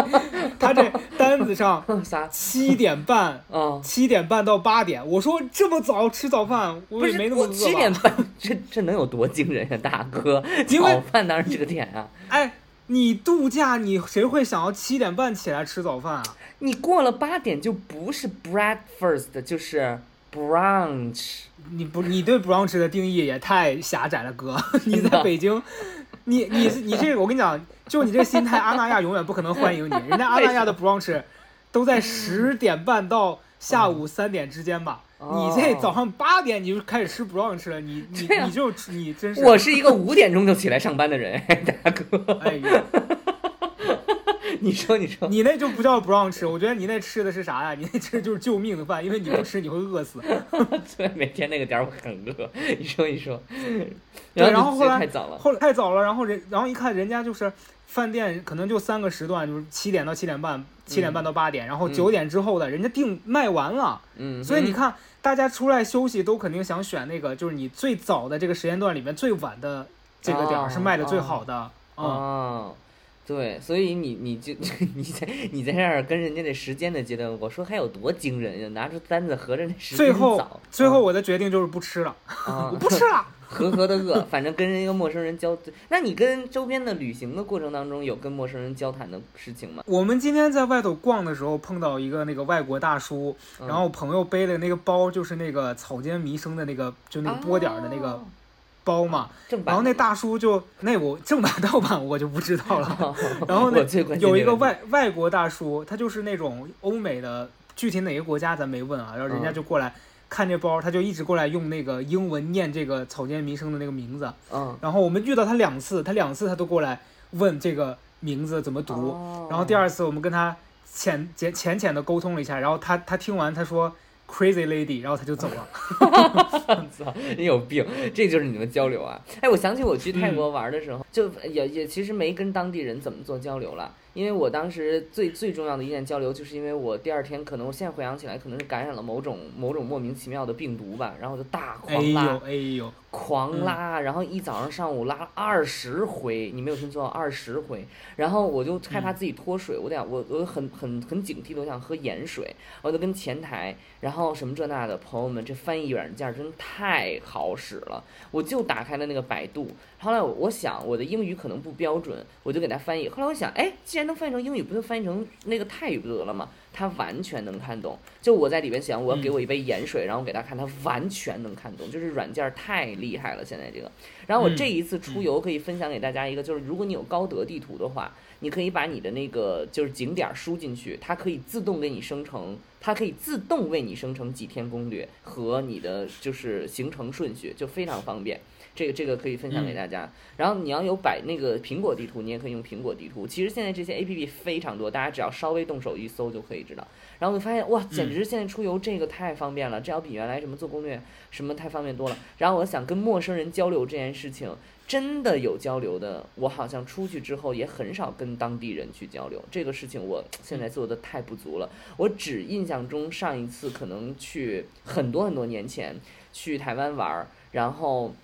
[SPEAKER 1] 他这单子上 <laughs>
[SPEAKER 2] 啥？
[SPEAKER 1] 七点半。
[SPEAKER 2] 啊，
[SPEAKER 1] 七点半到八点，我说这么早吃早饭，我也没那么饿
[SPEAKER 2] 七点半，这这能有多惊人呀，大哥？早饭当然这个点啊，
[SPEAKER 1] 哎，你度假，你谁会想要七点半起来吃早饭啊？
[SPEAKER 2] 你过了八点就不是 breakfast，就是 brunch。
[SPEAKER 1] 你不，你对 brunch 的定义也太狭窄了，哥。<laughs> 你在北京，你你你这个，我跟你讲，就你这心态，阿那亚永远不可能欢迎你。人家阿那亚的 brunch 都在十点半到下午三点之间吧。你这早上八点你就开始吃 brunch 了，你你你就你真是，
[SPEAKER 2] 我是一个五点钟就起来上班的人，大哥。
[SPEAKER 1] 哎呀，<laughs> <laughs>
[SPEAKER 2] 你说，你说，
[SPEAKER 1] 你那就不叫 brunch，我觉得你那吃的是啥呀？你那吃的就是救命的饭，因为你不吃你会饿死。<laughs>
[SPEAKER 2] 对，每天那个点儿我很饿。你说，你说。
[SPEAKER 1] 对然后后来
[SPEAKER 2] 太早了。
[SPEAKER 1] 后来太早了，然后人然后一看人家就是饭店可能就三个时段，就是七点到七点半，七点半到八点，然后
[SPEAKER 2] 嗯
[SPEAKER 1] 九点之后的人家订卖完了，
[SPEAKER 2] 嗯，
[SPEAKER 1] 所以你看大家出来休息都肯定想选那个就是你最早的这个时间段里面最晚的这个点儿是卖的最好的，嗯，
[SPEAKER 2] 哦，对，所以你你就你在你在这儿跟人家那时间的阶段，我说还有多惊人呀？拿出单子合着那时间
[SPEAKER 1] 最后
[SPEAKER 2] 早，
[SPEAKER 1] 最后我的决定就是不吃了，<laughs>
[SPEAKER 2] 啊
[SPEAKER 1] 我，不吃了。<laughs>
[SPEAKER 2] 呵呵的饿，反正跟人一个陌生人交，<laughs> 那你跟周边的旅行的过程当中有跟陌生人交谈的事情吗？
[SPEAKER 1] 我们今天在外头逛的时候碰到一个那个外国大叔，
[SPEAKER 2] 嗯
[SPEAKER 1] 然后朋友背的那个包就是那个草间弥生的那个就那个波点儿的那个
[SPEAKER 2] 哦
[SPEAKER 1] 包嘛，
[SPEAKER 2] 正版，
[SPEAKER 1] 然后那大叔就那我正版盗版我就不知道了。<laughs> <laughs> 然后
[SPEAKER 2] 我
[SPEAKER 1] 那
[SPEAKER 2] 最关心
[SPEAKER 1] 有一个外外国大叔，他就是那种欧美的，具体哪个国家咱没问啊。然后人家
[SPEAKER 2] 嗯
[SPEAKER 1] 就过来看这包，他就一直过来用那个英文念这个草间弥生的那个名字。
[SPEAKER 2] 嗯，
[SPEAKER 1] 然后我们遇到他两次，他两次他都过来问这个名字怎么读。
[SPEAKER 2] 哦
[SPEAKER 1] 然后第二次我们跟他浅浅浅浅的沟通了一下，然后他他听完他说 crazy lady，然后他就走了。<laughs> <laughs>
[SPEAKER 2] 操，你有病！这就是你们交流啊！哎，我想起我去泰国
[SPEAKER 1] 嗯
[SPEAKER 2] 玩的时候，就也也其实没跟当地人怎么做交流了，因为我当时最最重要的一件交流，就是因为我第二天可能我现在回想起来，可能是感染了某种某种莫名其妙的病毒吧，然后我就大
[SPEAKER 1] 哎
[SPEAKER 2] 狂拉，
[SPEAKER 1] 呦哎呦，
[SPEAKER 2] 狂拉，然后一早上上午拉了二十回，你没有听错，二十回。然后我就害怕自己脱水，我得我我很很很警惕的，我想喝盐水，我就跟前台，然后什么这那的朋友们，这翻译软件真太好使了，我就打开了那个百度。后来我我想我的英语可能不标准，我就给他翻译。后来我想，哎，既然然能翻译成英语，不就翻译成那个泰语不就得了吗？他完全能看懂。就我在里边想，我要给我一杯盐水，然后给他看，他完全能看懂。就是软件太厉害了，现在这个。然后我这一次出游可以分享给大家一个，就是如果你有高德地图的话，你可以把你的那个就是景点输进去，它可以自动给你生成，它可以自动为你生成几天攻略和你的就是行程顺序，就非常方便。这个这个可以分享给大家。然后你要有摆那个苹果地图，你也可以用苹果地图。其实现在这些 A P P 非常多，大家只要稍微动手一搜就可以知道。然后我发现哇，简直现在出游这个太方便了，这要比原来什么做攻略什么太方便多了。然后我想跟陌生人交流这件事情，真的有交流的。我好像出去之后也很少跟当地人去交流，这个事情我现在做的太不足了。我只印象中上一次可能去很多很多年前去台湾玩儿，然后。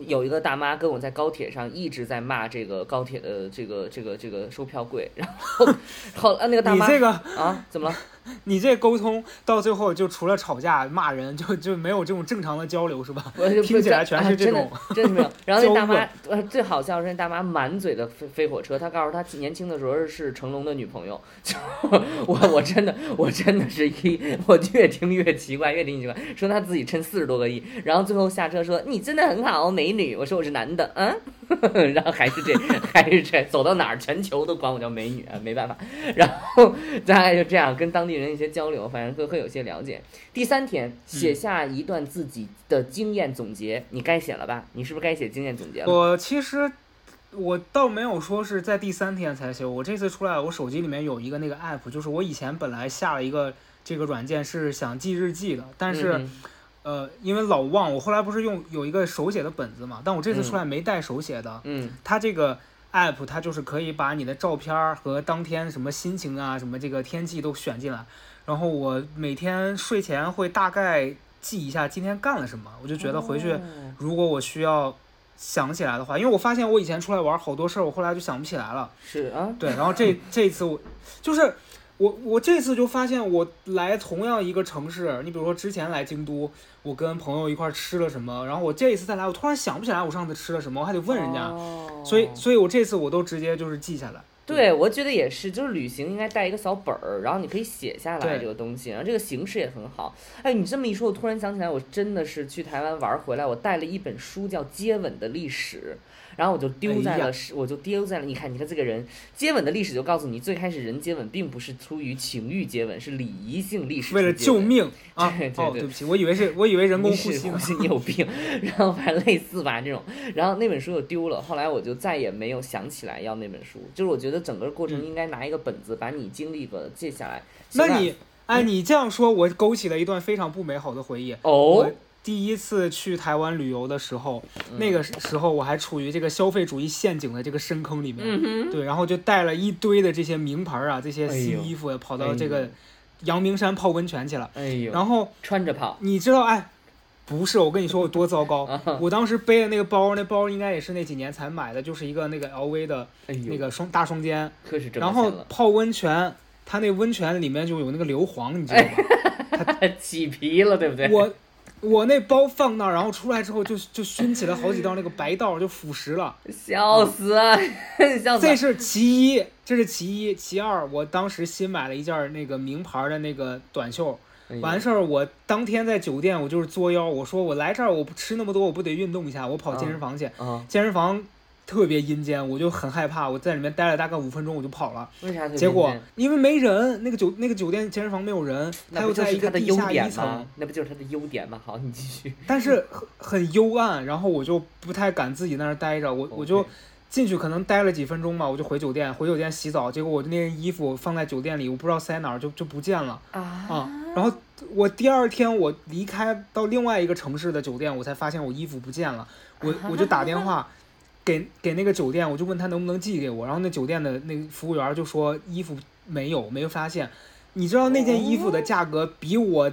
[SPEAKER 2] 有一个大妈跟我在高铁上一直在骂这个高铁的这个这个这个售票贵，然后后啊那个大妈
[SPEAKER 1] 你这个
[SPEAKER 2] 啊怎么了？<laughs>
[SPEAKER 1] 你这沟通到最后就除了吵架骂人，就就没有这种正常的交流是吧？
[SPEAKER 2] 我就
[SPEAKER 1] 听起来全是这种，
[SPEAKER 2] 真的没有。<laughs> 然后那大妈呃最好笑是那大妈满嘴的飞飞火车，她告诉她年轻的时候是成龙的女朋友，<laughs> 就我我真的我真的是一我越听越奇怪，越听越奇怪，说她自己趁四十多个亿，然后最后下车说你真的很好，美女，我说我是男的，嗯。<laughs> 然后还是这，还是这，走到哪儿全球都管我叫美女啊，没办法。然后大概就这样跟当地人一些交流，反正会会有些了解。第三天写下一段自己的经验总结，你该写了吧？你是不是该写经验总结了？
[SPEAKER 1] 我其实我倒没有说是在第三天才写，我这次出来，我手机里面有一个那个 app，就是我以前本来下了一个这个软件是想记日记的，但是。
[SPEAKER 2] 嗯
[SPEAKER 1] 呃，因为老忘，我后来不是用有一个手写的本子嘛，但我这次出来没带手写的。
[SPEAKER 2] 嗯
[SPEAKER 1] 它这个 app 它就是可以把你的照片儿和当天什么心情啊、什么这个天气都选进来，然后我每天睡前会大概记一下今天干了什么，我就觉得回去
[SPEAKER 2] 哦
[SPEAKER 1] 如果我需要想起来的话，因为我发现我以前出来玩好多事儿，我后来就想不起来了。
[SPEAKER 2] 是啊，
[SPEAKER 1] 对，然后这这一次我就是我我这次就发现我来同样一个城市，你比如说之前来京都，我跟朋友一块儿吃了什么，然后我这一次再来，我突然想不起来我上次吃了什么，我还得问人家，
[SPEAKER 2] 哦
[SPEAKER 1] 所以所以我这次我都直接就是记下来。
[SPEAKER 2] 对，我觉得也是，就是旅行应该带一个小本儿，然后你可以写下来这个东西，然后这个形式也很好。哎，你这么一说，我突然想起来，我真的是去台湾玩儿回来，我带了一本书叫《接吻的历史》，然后我就丢在了，是我就丢在了。你看，你看这个人，接吻的历史就告诉你，最开始人接吻并不是出于情欲接吻，是礼仪性历史
[SPEAKER 1] 为了。救命啊！
[SPEAKER 2] 对对
[SPEAKER 1] 哦，
[SPEAKER 2] 对
[SPEAKER 1] 对不起，我以为是我以为人工
[SPEAKER 2] 你
[SPEAKER 1] 呼吸
[SPEAKER 2] 你有病，<laughs> 然后反正类似吧这种，然后那本书又丢了，后来我就再也没有想起来要那本书，就是我觉得整个过程应该拿一个本子把你经历过的记下来。
[SPEAKER 1] 那你哎，你这样说，我勾起了一段非常不美好的回忆。
[SPEAKER 2] 哦
[SPEAKER 1] 我，第一次去台湾旅游的时候，那个时候我还处于这个消费主义陷阱的这个深坑里面，
[SPEAKER 2] 嗯
[SPEAKER 1] 对，然后就带了一堆的这些名牌啊，这些新衣服，跑
[SPEAKER 2] 哎
[SPEAKER 1] 到这个阳明山泡温泉去了。
[SPEAKER 2] 哎呦，
[SPEAKER 1] 然后
[SPEAKER 2] 穿着跑，
[SPEAKER 1] 你知道，哎，不是，我跟你说我多糟糕。<laughs>
[SPEAKER 2] 啊
[SPEAKER 1] 我当时背的那个包，那包应该也是那几年才买的，就是一个那个 LV 的那个双大双肩。然后，泡温泉，它那温泉里面就有那个硫磺，你知道吧？<laughs>
[SPEAKER 2] 起皮了，对不对？
[SPEAKER 1] 我我那包放那儿，然后出来之后就就熏起了好几道那个白道，就腐蚀了。
[SPEAKER 2] 笑死啊，笑死啊！
[SPEAKER 1] 这是其一，这是其一。其二，我当时新买了一件那个名牌的那个短袖，完事儿我当天在酒店我就是作妖，我说我来这儿我不吃那么多，我不得运动一下，我跑健身房去。
[SPEAKER 2] 啊，
[SPEAKER 1] 健身房特别阴间，我就很害怕，我在里面待了大概五分钟我就跑了。
[SPEAKER 2] 为啥
[SPEAKER 1] 结果因为没人，那个酒那个酒店健身房没有人，它
[SPEAKER 2] 那不就
[SPEAKER 1] 又在一个地下一层，？
[SPEAKER 2] 那不就是他的优点吗？好，你继续。
[SPEAKER 1] 但是很很幽暗，然后我就不太敢自己在那儿待着，我我就进去可能待了几分钟嘛，我就回酒店，回酒店洗澡，结果我那件衣服放在酒店里，我不知道塞哪儿就就不见了
[SPEAKER 2] 啊
[SPEAKER 1] 啊。然后我第二天我离开到另外一个城市的酒店，我才发现我衣服不见了，我我就打电话。给给那个酒店，我就问他能不能寄给我，然后那酒店的那个服务员就说衣服没有，没有发现。你知道那件衣服的价格比我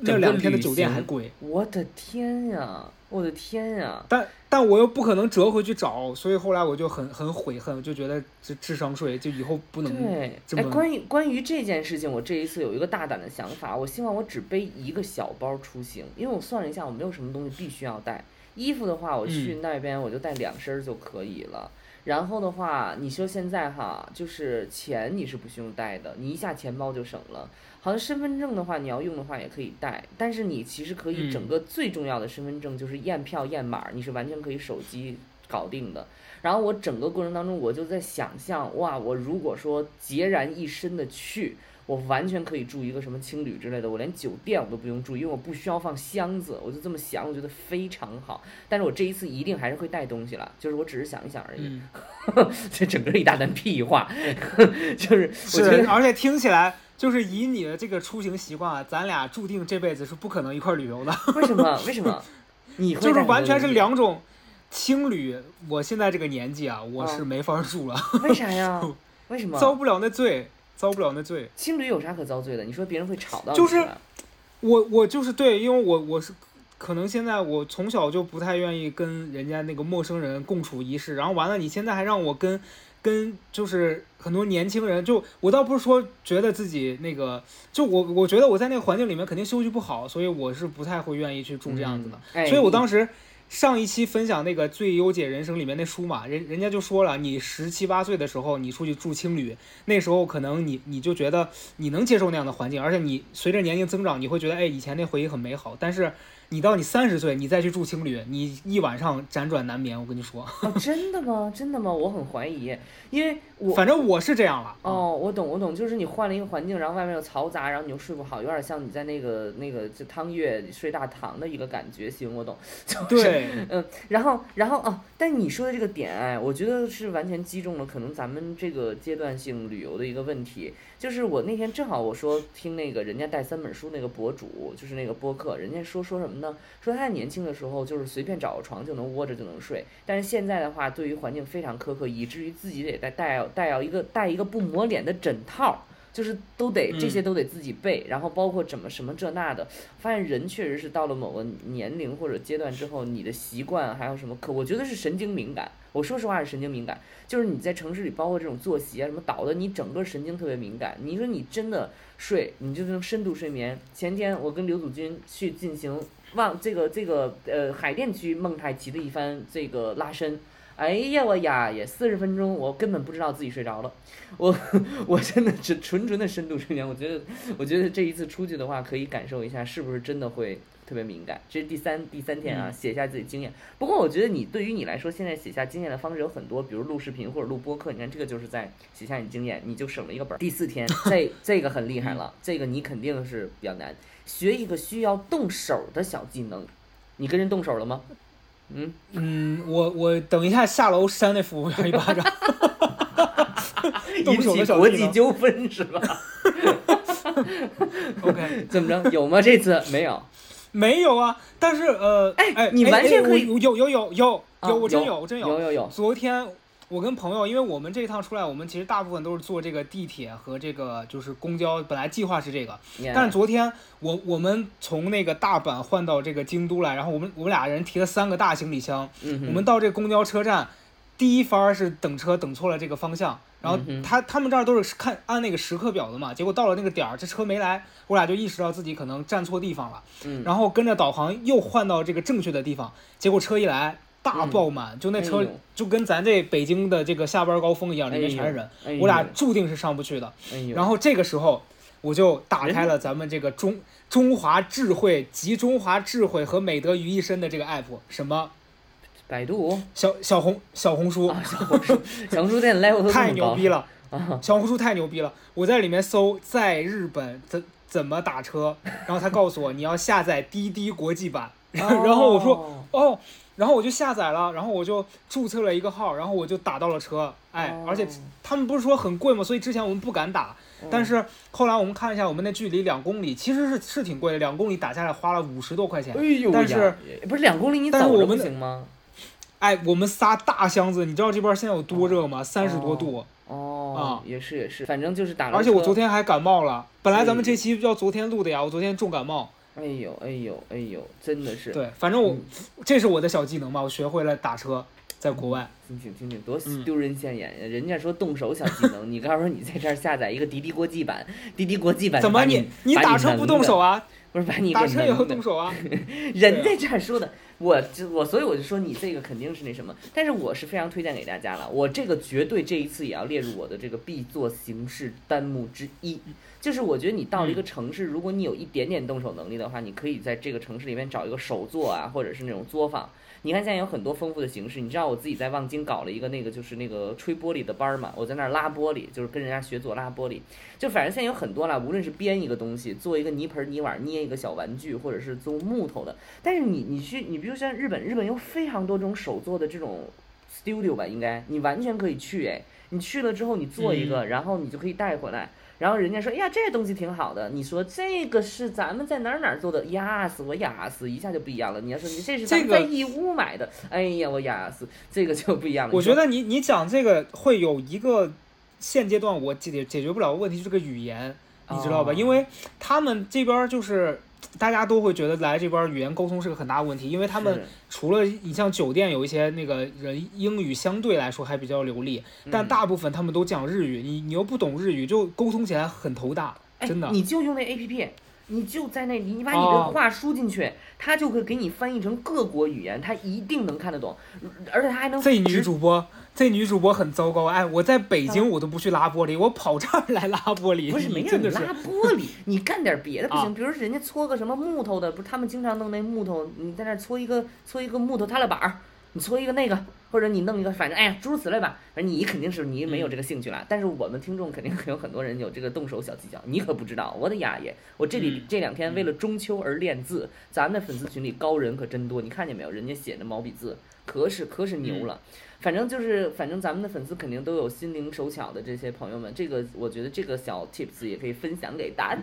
[SPEAKER 1] 那两天的酒店还贵，
[SPEAKER 2] 我的天呀！我的天呀！
[SPEAKER 1] 但但我又不可能折回去找，所以后来我就很很悔恨，我就觉得这智商税就以后不能
[SPEAKER 2] 对，哎，关于关于这件事情，我这一次有一个大胆的想法，我希望我只背一个小包出行，因为我算了一下，我没有什么东西必须要带。衣服的话，我去那边我就带两身儿就可以了。然后的话，你说现在哈，就是钱你是不需要带的，你一下钱包就省了。好像身份证的话，你要用的话也可以带，但是你其实可以
[SPEAKER 1] 嗯
[SPEAKER 2] 整个最重要的身份证就是验票验码，你是完全可以手机搞定的。然后我整个过程当中，我就在想象，哇，我如果说孑然一身的去，我完全可以住一个什么青旅之类的，我连酒店我都不用住，因为我不需要放箱子，我就这么想，我觉得非常好。但是我这一次一定还是会带东西了，就是我只是想一想而已。
[SPEAKER 1] 嗯，<laughs>
[SPEAKER 2] 这整个一大段屁话，<laughs> 就是我觉
[SPEAKER 1] 是，
[SPEAKER 2] 得
[SPEAKER 1] 而且听起来就是以你的这个出行习惯啊，咱俩注定这辈子是不可能一块儿旅游的，
[SPEAKER 2] 为什么？为什么？<laughs> 你会
[SPEAKER 1] 就是完全是两种。青旅，我现在这个年纪啊，我是
[SPEAKER 2] 嗯
[SPEAKER 1] 没法住了，
[SPEAKER 2] 为啥呀？为什么？
[SPEAKER 1] 遭不了那罪，遭不了那罪。
[SPEAKER 2] 青旅有啥可遭罪的？你说别人会吵到你
[SPEAKER 1] 就是我我就是对，因为我我是可能现在我从小就不太愿意跟人家那个陌生人共处一室，然后完了你现在还让我跟跟就是很多年轻人，就我倒不是说觉得自己那个，就我我觉得我在那个环境里面肯定休息不好，所以我是不太会愿意去住这样子的。
[SPEAKER 2] 嗯哎
[SPEAKER 1] 所以我当时上一期分享那个《最优解人生》里面那书嘛，人人家就说了，你十七八岁的时候你出去住青旅，那时候可能你你就觉得你能接受那样的环境，而且你随着年龄增长，你会觉得哎以前那回忆很美好，但是你到你三十岁，你再去住青旅，你一晚上辗转难眠，我跟你说，
[SPEAKER 2] 哦，真的吗？真的吗？我很怀疑，因为我
[SPEAKER 1] 反正我是这样了。
[SPEAKER 2] 哦，我懂，我懂，就是你换了一个环境，然后外面又嘈杂，然后你又睡不好，有点像你在那个那个就汤月睡大堂的一个感觉。行，我懂。<laughs> 就是、
[SPEAKER 1] 对，
[SPEAKER 2] 嗯，然后，然后哦，但你说的这个点，哎，我觉得是完全击中了可能咱们这个阶段性旅游的一个问题。就是我那天正好我说听那个人家带三本书那个博主，就是那个播客，人家说说什么呢？说他年轻的时候就是随便找个床就能窝着就能睡，但是现在的话，对于环境非常苛刻，以至于自己得带带要带要一个带一个不抹脸的枕套。就是都得这些都得自己背，然后包括怎么什么这那的，发现人确实是到了某个年龄或者阶段之后，你的习惯还有什么可，我觉得是神经敏感。我说实话是神经敏感，就是你在城市里，包括这种作息啊什么导的，你整个神经特别敏感。你说你真的睡，你就能深度睡眠。前天我跟刘祖军去进行望这个这个呃海淀区孟太奇的一番这个拉伸。哎呀，我呀也四十分钟，我根本不知道自己睡着了，我 <laughs> 我真的是纯纯的深度睡眠。我觉得，我觉得这一次出去的话，可以感受一下是不是真的会特别敏感。这是第三第三天啊，
[SPEAKER 1] 嗯
[SPEAKER 2] 写下自己经验。不过我觉得你对于你来说，现在写下经验的方式有很多，比如录视频或者录播客。你看这个就是在写下你经验，你就省了一个本儿。第四天，<laughs> 这这个很厉害了，这个你肯定是比较难，学一个需要动手的小技能。你跟人动手了吗？嗯，
[SPEAKER 1] 嗯，我我等一下下楼扇那服务员一巴掌。动
[SPEAKER 2] 引
[SPEAKER 1] 手
[SPEAKER 2] 起国际纠纷是吧？<laughs>
[SPEAKER 1] OK，
[SPEAKER 2] 怎么着？有吗？这次没有。
[SPEAKER 1] 没有啊，但是呃，
[SPEAKER 2] 哎
[SPEAKER 1] 哎，
[SPEAKER 2] 你完全
[SPEAKER 1] 哎
[SPEAKER 2] 可以
[SPEAKER 1] 我有有有有
[SPEAKER 2] 啊
[SPEAKER 1] 有，我真
[SPEAKER 2] 有
[SPEAKER 1] 有，我真
[SPEAKER 2] 有有有，
[SPEAKER 1] 昨天我跟朋友，因为我们这一趟出来，我们其实大部分都是坐这个地铁和这个就是公交，本来计划是这个，但是昨天我我们从那个大阪换到这个京都来，然后我们我们俩人提了三个大行李箱，
[SPEAKER 2] 嗯
[SPEAKER 1] 我们到这个公交车站，第一番儿是等车等错了这个方向，然后他他们这儿都是看按那个时刻表的嘛，结果到了那个点儿，这车没来，我俩就意识到自己可能站错地方了，
[SPEAKER 2] 嗯，
[SPEAKER 1] 然后跟着导航又换到这个正确的地方，结果车一来大爆满，就那车就跟咱这北京的这个下班高峰一样，里面全是人，
[SPEAKER 2] 哎
[SPEAKER 1] 我俩注定是上不去的。
[SPEAKER 2] 哎，
[SPEAKER 1] 然后这个时候，我就打开了咱们这个中中华智慧集中华智慧和美德于一身的这个 app，什么
[SPEAKER 2] 百度
[SPEAKER 1] 小小红小红书，
[SPEAKER 2] 啊，小红书，小红书店 level 都
[SPEAKER 1] 太牛逼了，<laughs>
[SPEAKER 2] 啊！
[SPEAKER 1] 小红书太牛逼了。我在里面搜在日本怎怎么打车，然后他告诉我你要下载滴滴国际版，<laughs> 然后我说
[SPEAKER 2] 哦
[SPEAKER 1] 哦，然后我就下载了，然后我就注册了一个号，然后我就打到了车，哎，
[SPEAKER 2] 哦
[SPEAKER 1] 而且他们不是说很贵吗？所以之前我们不敢打，但是后来我们看了一下，我们那距离两公里，其实是是挺贵的，两公里打下来花了五十多块钱
[SPEAKER 2] 哎。呦，
[SPEAKER 1] 但是
[SPEAKER 2] 不是两公里你走着不
[SPEAKER 1] 但是我们的
[SPEAKER 2] 行吗？
[SPEAKER 1] 哎，我们仨大箱子，你知道这边现在有多热吗？三十多度，
[SPEAKER 2] 哦，也是也是，反正就是打了。
[SPEAKER 1] 而且我昨天还感冒了。本来咱们
[SPEAKER 2] 哎
[SPEAKER 1] 这期要昨天录的呀，我昨天重感冒。
[SPEAKER 2] 哎呦哎呦哎呦，真的是。
[SPEAKER 1] 对，反正我
[SPEAKER 2] 嗯
[SPEAKER 1] 这是我的小技能吧，我学会了打车，在国外。
[SPEAKER 2] 听听听听，多
[SPEAKER 1] 嗯
[SPEAKER 2] 丢人现眼呀！人家说动手小技能，你告诉你在这儿下载一个滴滴国际版，滴滴国际版
[SPEAKER 1] 怎么
[SPEAKER 2] 你
[SPEAKER 1] 你打车不动手
[SPEAKER 2] 啊？
[SPEAKER 1] 啊？
[SPEAKER 2] 不是把你
[SPEAKER 1] 打车也
[SPEAKER 2] 能的
[SPEAKER 1] 会动手啊？<laughs>
[SPEAKER 2] 人家这儿说的，我就我所以我就说你这个肯定是那什么，但是我是非常推荐给大家了，我这个绝对这一次也要列入我的这个必做形式弹幕之一。就是我觉得你到了一个城市，如果你有一点点动手能力的话，你可以在这个城市里面找一个手作啊，或者是那种作坊。你看现在有很多丰富的形式，你知道我自己在望京搞了一个那个就是那个吹玻璃的班儿嘛，我在那儿拉玻璃，就是跟人家学做拉玻璃。就反正现在有很多啦，无论是编一个东西，做一个泥盆泥碗，捏一个小玩具，或者是做木头的。但是你你去你比如像日本，日本有非常多种手做的这种 studio 吧，应该你完全可以去哎，你去了之后你做一个，然后你就可以带回来。然后人家说，哎呀，这东西挺好的。你说这个是咱们在哪儿哪儿做的？压死我压死，一下就不一样了。你要说你这是咱们
[SPEAKER 1] 这个
[SPEAKER 2] 在义乌买的，哎呀，我压死，这个就不一样了。
[SPEAKER 1] 我觉得你你讲这个会有一个现阶段我解解决不了的问题，就是这个语言，你知道吧？
[SPEAKER 2] 哦
[SPEAKER 1] 因为他们这边儿就是大家都会觉得来这边儿语言沟通是个很大的问题，因为他们除了你像酒店有一些那个人英语相对来说还比较流利，但
[SPEAKER 2] 嗯
[SPEAKER 1] 大部分他们都讲日语，你你又不懂日语，就沟通起来很头大，
[SPEAKER 2] 哎
[SPEAKER 1] 真的。
[SPEAKER 2] 你就用那 A P P，你就在那里，你把你的
[SPEAKER 1] 哦。
[SPEAKER 2] 话输进去，它就会给你翻译成各国语言，它一定能看得懂，而且它还能
[SPEAKER 1] 这女
[SPEAKER 2] 直
[SPEAKER 1] 主播，这女主播很糟糕。哎，我在北京我都不去拉玻璃，我跑这儿来拉玻璃，
[SPEAKER 2] 不是没
[SPEAKER 1] 你真的是
[SPEAKER 2] 让你拉玻璃，<laughs> 你干点别的不行？
[SPEAKER 1] 啊
[SPEAKER 2] 比如说人家搓个什么木头的，不是他们经常弄那木头，你在那儿搓一个搓一个木头踏拉板儿，你搓一个那个，或者你弄一个，反正哎呀诸如此类吧。反正你肯定是你没有这个兴趣了，但是我们听众肯定有很多人有这个动手小技巧，你可不知道。我的呀耶，我这里
[SPEAKER 1] 嗯
[SPEAKER 2] 这两天为了中秋而练字，咱们的粉丝群里高人可真多，你看见没有？人家写的毛笔字可是可是牛了。反正就是，反正咱们的粉丝肯定都有心灵手巧的这些朋友们，这个我觉得这个小 tips 也可以分享给大家。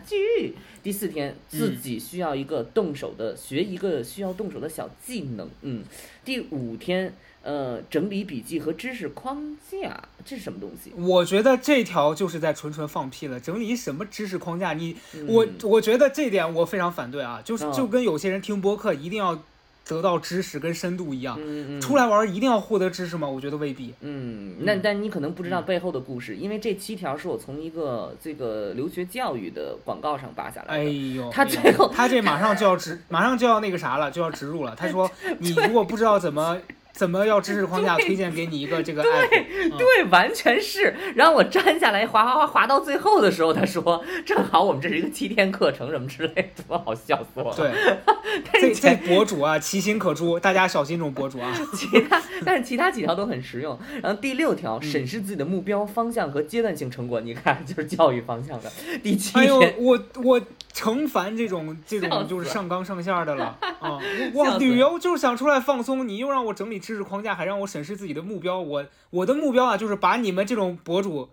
[SPEAKER 2] 第四天，自己需要一个动手的，学一个需要动手的小技能。嗯，第五天，呃，整理笔记和知识框架，这是什么东西？
[SPEAKER 1] 我觉得这条就是在纯纯放屁了。整理什么知识框架？你我
[SPEAKER 2] 嗯
[SPEAKER 1] 我觉得这点我非常反对啊，就是
[SPEAKER 2] 嗯
[SPEAKER 1] 就跟有些人听播客一定要得到知识跟深度一样，
[SPEAKER 2] 嗯嗯，
[SPEAKER 1] 出来玩儿一定要获得知识吗？我觉得未必。
[SPEAKER 2] 嗯，那但你可能不知道背后的故事，因为这七条是我从一个这个留学教育的广告上扒下来
[SPEAKER 1] 哎
[SPEAKER 2] 的。
[SPEAKER 1] 呦，
[SPEAKER 2] 他
[SPEAKER 1] 他这马上就要植，马上就要那个啥了，就要植入了。他说，<laughs> 你如果不知道怎么怎么要知识框架，推荐给你一个这个 app。
[SPEAKER 2] 对，完全是。然后我粘下来，滑滑滑滑到最后的时候，他说：“正好我们这是一个七天课程，什么之类的，我好笑死我了。”
[SPEAKER 1] 对，<laughs>
[SPEAKER 2] 但
[SPEAKER 1] 这这博主啊，其心可诛，大家小心这种博主啊。<laughs>
[SPEAKER 2] 其他，但是其他几条都很实用。然后第六条，
[SPEAKER 1] 嗯
[SPEAKER 2] 审视自己的目标、方向和阶段性成果，你看就是教育方向的。第七
[SPEAKER 1] 哎呦
[SPEAKER 2] 天，，
[SPEAKER 1] 我我成烦这种这种就是上纲上线的了 <laughs> 啊！我旅游就是想出来放松，你又让我整理知识框架，还让我审视自己的目标。我我的目标啊，就是把你们这种博主，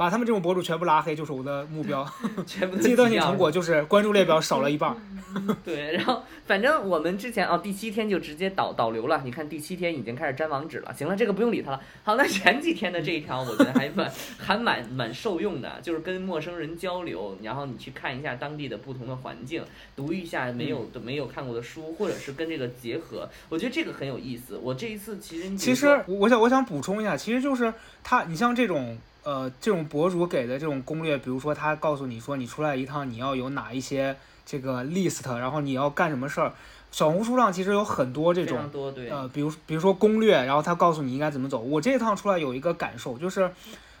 [SPEAKER 1] 把他们这种博主全部拉黑，就是我的目标。<laughs>
[SPEAKER 2] 全部都
[SPEAKER 1] 阶段性成果就是关注列表少了一半儿。<laughs>
[SPEAKER 2] 对，然后反正我们之前哦，第七天就直接导导流了。你看第七天已经开始粘网址了。行了，这个不用理他了。好，那前几天的这一条，我觉得还蛮 <laughs> 还蛮蛮受用的，就是跟陌生人交流，然后你去看一下当地的不同的环境，读一下没有的、没有看过的书，或者是跟这个结合，我觉得这个很有意思。我这一次其实你
[SPEAKER 1] 其实我想我想补充一下，其实就是他，你像这种呃这种博主给的这种攻略，比如说他告诉你说你出来一趟你要有哪一些这个 list，然后你要干什么事儿。小红书上其实有很多这
[SPEAKER 2] 非
[SPEAKER 1] 种呃，比如比如说攻略，然后他告诉你应该怎么走。我这一趟出来有一个感受，就是，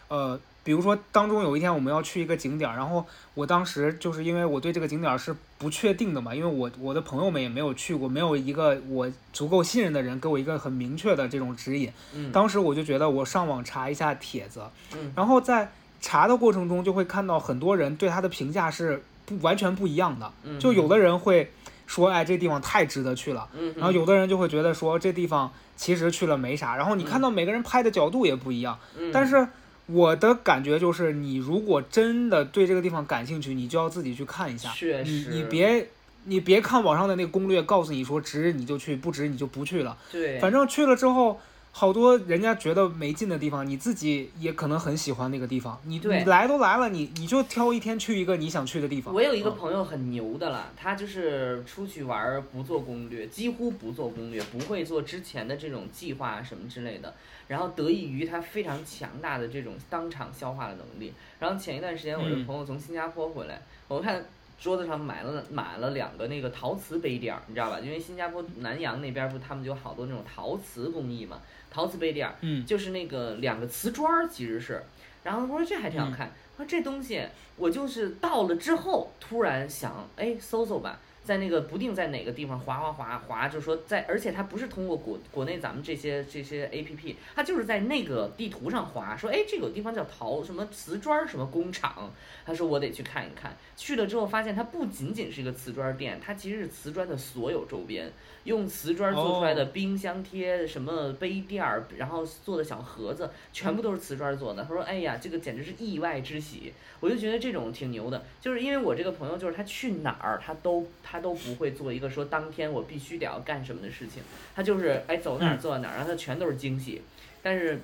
[SPEAKER 1] 呃，比如说当中有一天我们要去一个景点儿，然后我当时就是因为我对这个景点儿是不确定的嘛，因为我我的朋友们也没有去过，没有一个我足够信任的人给我一个很明确的这种指引。
[SPEAKER 2] 嗯。
[SPEAKER 1] 当时我就觉得我上网查一下帖子，
[SPEAKER 2] 嗯。
[SPEAKER 1] 然后在查的过程中就会看到很多人对他的评价是不完全不一样的，
[SPEAKER 2] 嗯。
[SPEAKER 1] 就有的人会说，哎，这地方太值得去了。
[SPEAKER 2] 嗯，
[SPEAKER 1] 然后有的人就会觉得说这地方其实去了没啥，然后你看到每个人拍的角度也不一样，
[SPEAKER 2] 嗯。
[SPEAKER 1] 但是我的感觉就是，你如果真的对这个地方感兴趣，你就要自己去看一下，
[SPEAKER 2] 确
[SPEAKER 1] 你你别你别看网上的那个攻略告诉你说值你就去，不值你就不去了，
[SPEAKER 2] 对，
[SPEAKER 1] 反正去了之后。好多人家觉得没劲的地方，你自己也可能很喜欢那个地方。你
[SPEAKER 2] 对
[SPEAKER 1] 你来都来了，你你就挑一天去一个你想去的地方。
[SPEAKER 2] 我有一个
[SPEAKER 1] 嗯
[SPEAKER 2] 朋友很牛的了，他就是出去玩儿不做攻略，几乎不做攻略，不会做之前的这种计划什么之类的。然后得益于他非常强大的这种当场消化的能力。然后前一段时间我这
[SPEAKER 1] 嗯
[SPEAKER 2] 朋友从新加坡回来，我看桌子上买了买了两个那个陶瓷杯垫儿，你知道吧？因为新加坡南洋那边儿不他们就有好多那种陶瓷工艺嘛，陶瓷杯垫儿。
[SPEAKER 1] 嗯
[SPEAKER 2] 就是那个两个瓷砖儿，其实是。然后我说这还挺好看，我说这东西我就是到了之后突然想，哎，搜搜吧，在那个不定在哪个地方滑滑滑滑，就是说在，而且它不是通过国国内咱们这些这些 A P P，它就是在那个地图上滑，说哎这个地方叫陶什么瓷砖什么工厂，他说我得去看一看。去了之后发现它不仅仅是一个瓷砖店，它其实是瓷砖的所有周边，用瓷砖做出来的冰箱贴、什么杯垫儿，然后做的小盒子，全部都是瓷砖做的。他说：“哎呀，这个简直是意外之喜。”我就觉得这种挺牛的，就是因为我这个朋友，就是他去哪儿，他都他都不会做一个说当天我必须得要干什么的事情，他就是哎走哪儿
[SPEAKER 1] 嗯
[SPEAKER 2] 做到哪儿，然后他全都是惊喜。但是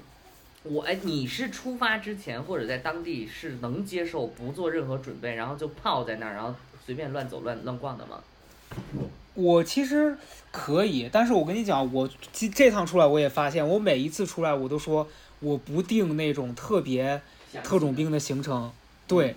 [SPEAKER 2] 我哎，你是出发之前或者在当地是能接受不做任何准备，然后就泡在那儿，然后随便乱走乱乱逛的吗？
[SPEAKER 1] 我其实可以，但是我跟你讲，我这这趟出来我也发现，我每一次出来我都说我不定那种特别特种兵的行程，对。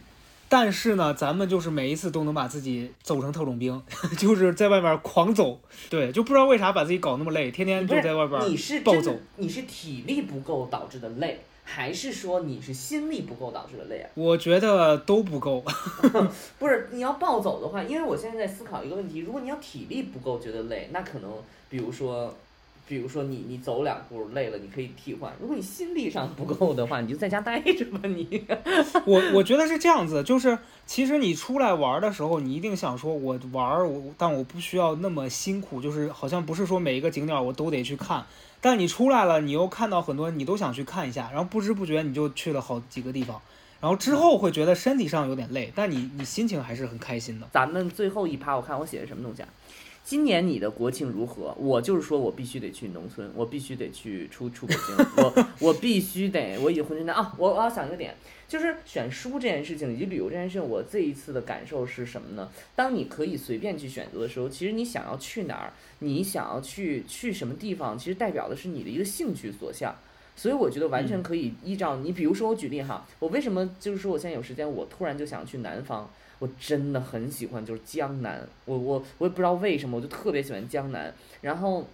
[SPEAKER 1] 但是呢，咱们就是每一次都能把自己走成特种兵，<laughs> 就是在外面狂走，对，就不知道为啥把自己搞那么累，天天
[SPEAKER 2] 不
[SPEAKER 1] 就在外边暴走。
[SPEAKER 2] 你是体力不够导致的累，还是说你是心力不够导致的累啊？
[SPEAKER 1] 我觉得都不够。<laughs>
[SPEAKER 2] 不是，你要暴走的话，因为我现在在思考一个问题，如果你要体力不够觉得累，那可能比如说。比如说你你走两步累了，你可以替换。如果你心力上不够的话，你就在家待着吧。你 <laughs>
[SPEAKER 1] 我我觉得是这样子，就是其实你出来玩的时候，你一定想说，我玩儿，我但我不需要那么辛苦，就是好像不是说每一个景点儿我都得去看。但你出来了，你又看到很多你都想去看一下，然后不知不觉你就去了好几个地方，然后之后会觉得身体上有点累，但你你心情还是很开心的。
[SPEAKER 2] 咱们最后一趴，我看我写的什么东西啊？今年你的国庆如何？我就是说我必须得去农村，我必须得去出出北京，我 <laughs> 我必须得，我已经浑身的啊！我我要想一个点，就是选书这件事情以及旅游这件事情，我这一次的感受是什么呢？当你可以随便去选择的时候，其实你想要去哪儿，你想要去去什么地方，其实代表的是你的一个兴趣所向。所以我觉得完全可以依照你，比如说我举例哈，我为什么就是说我现在有时间，我突然就想去南方，我真的很喜欢就是江南，我我我也不知道为什么，我就特别喜欢江南，然后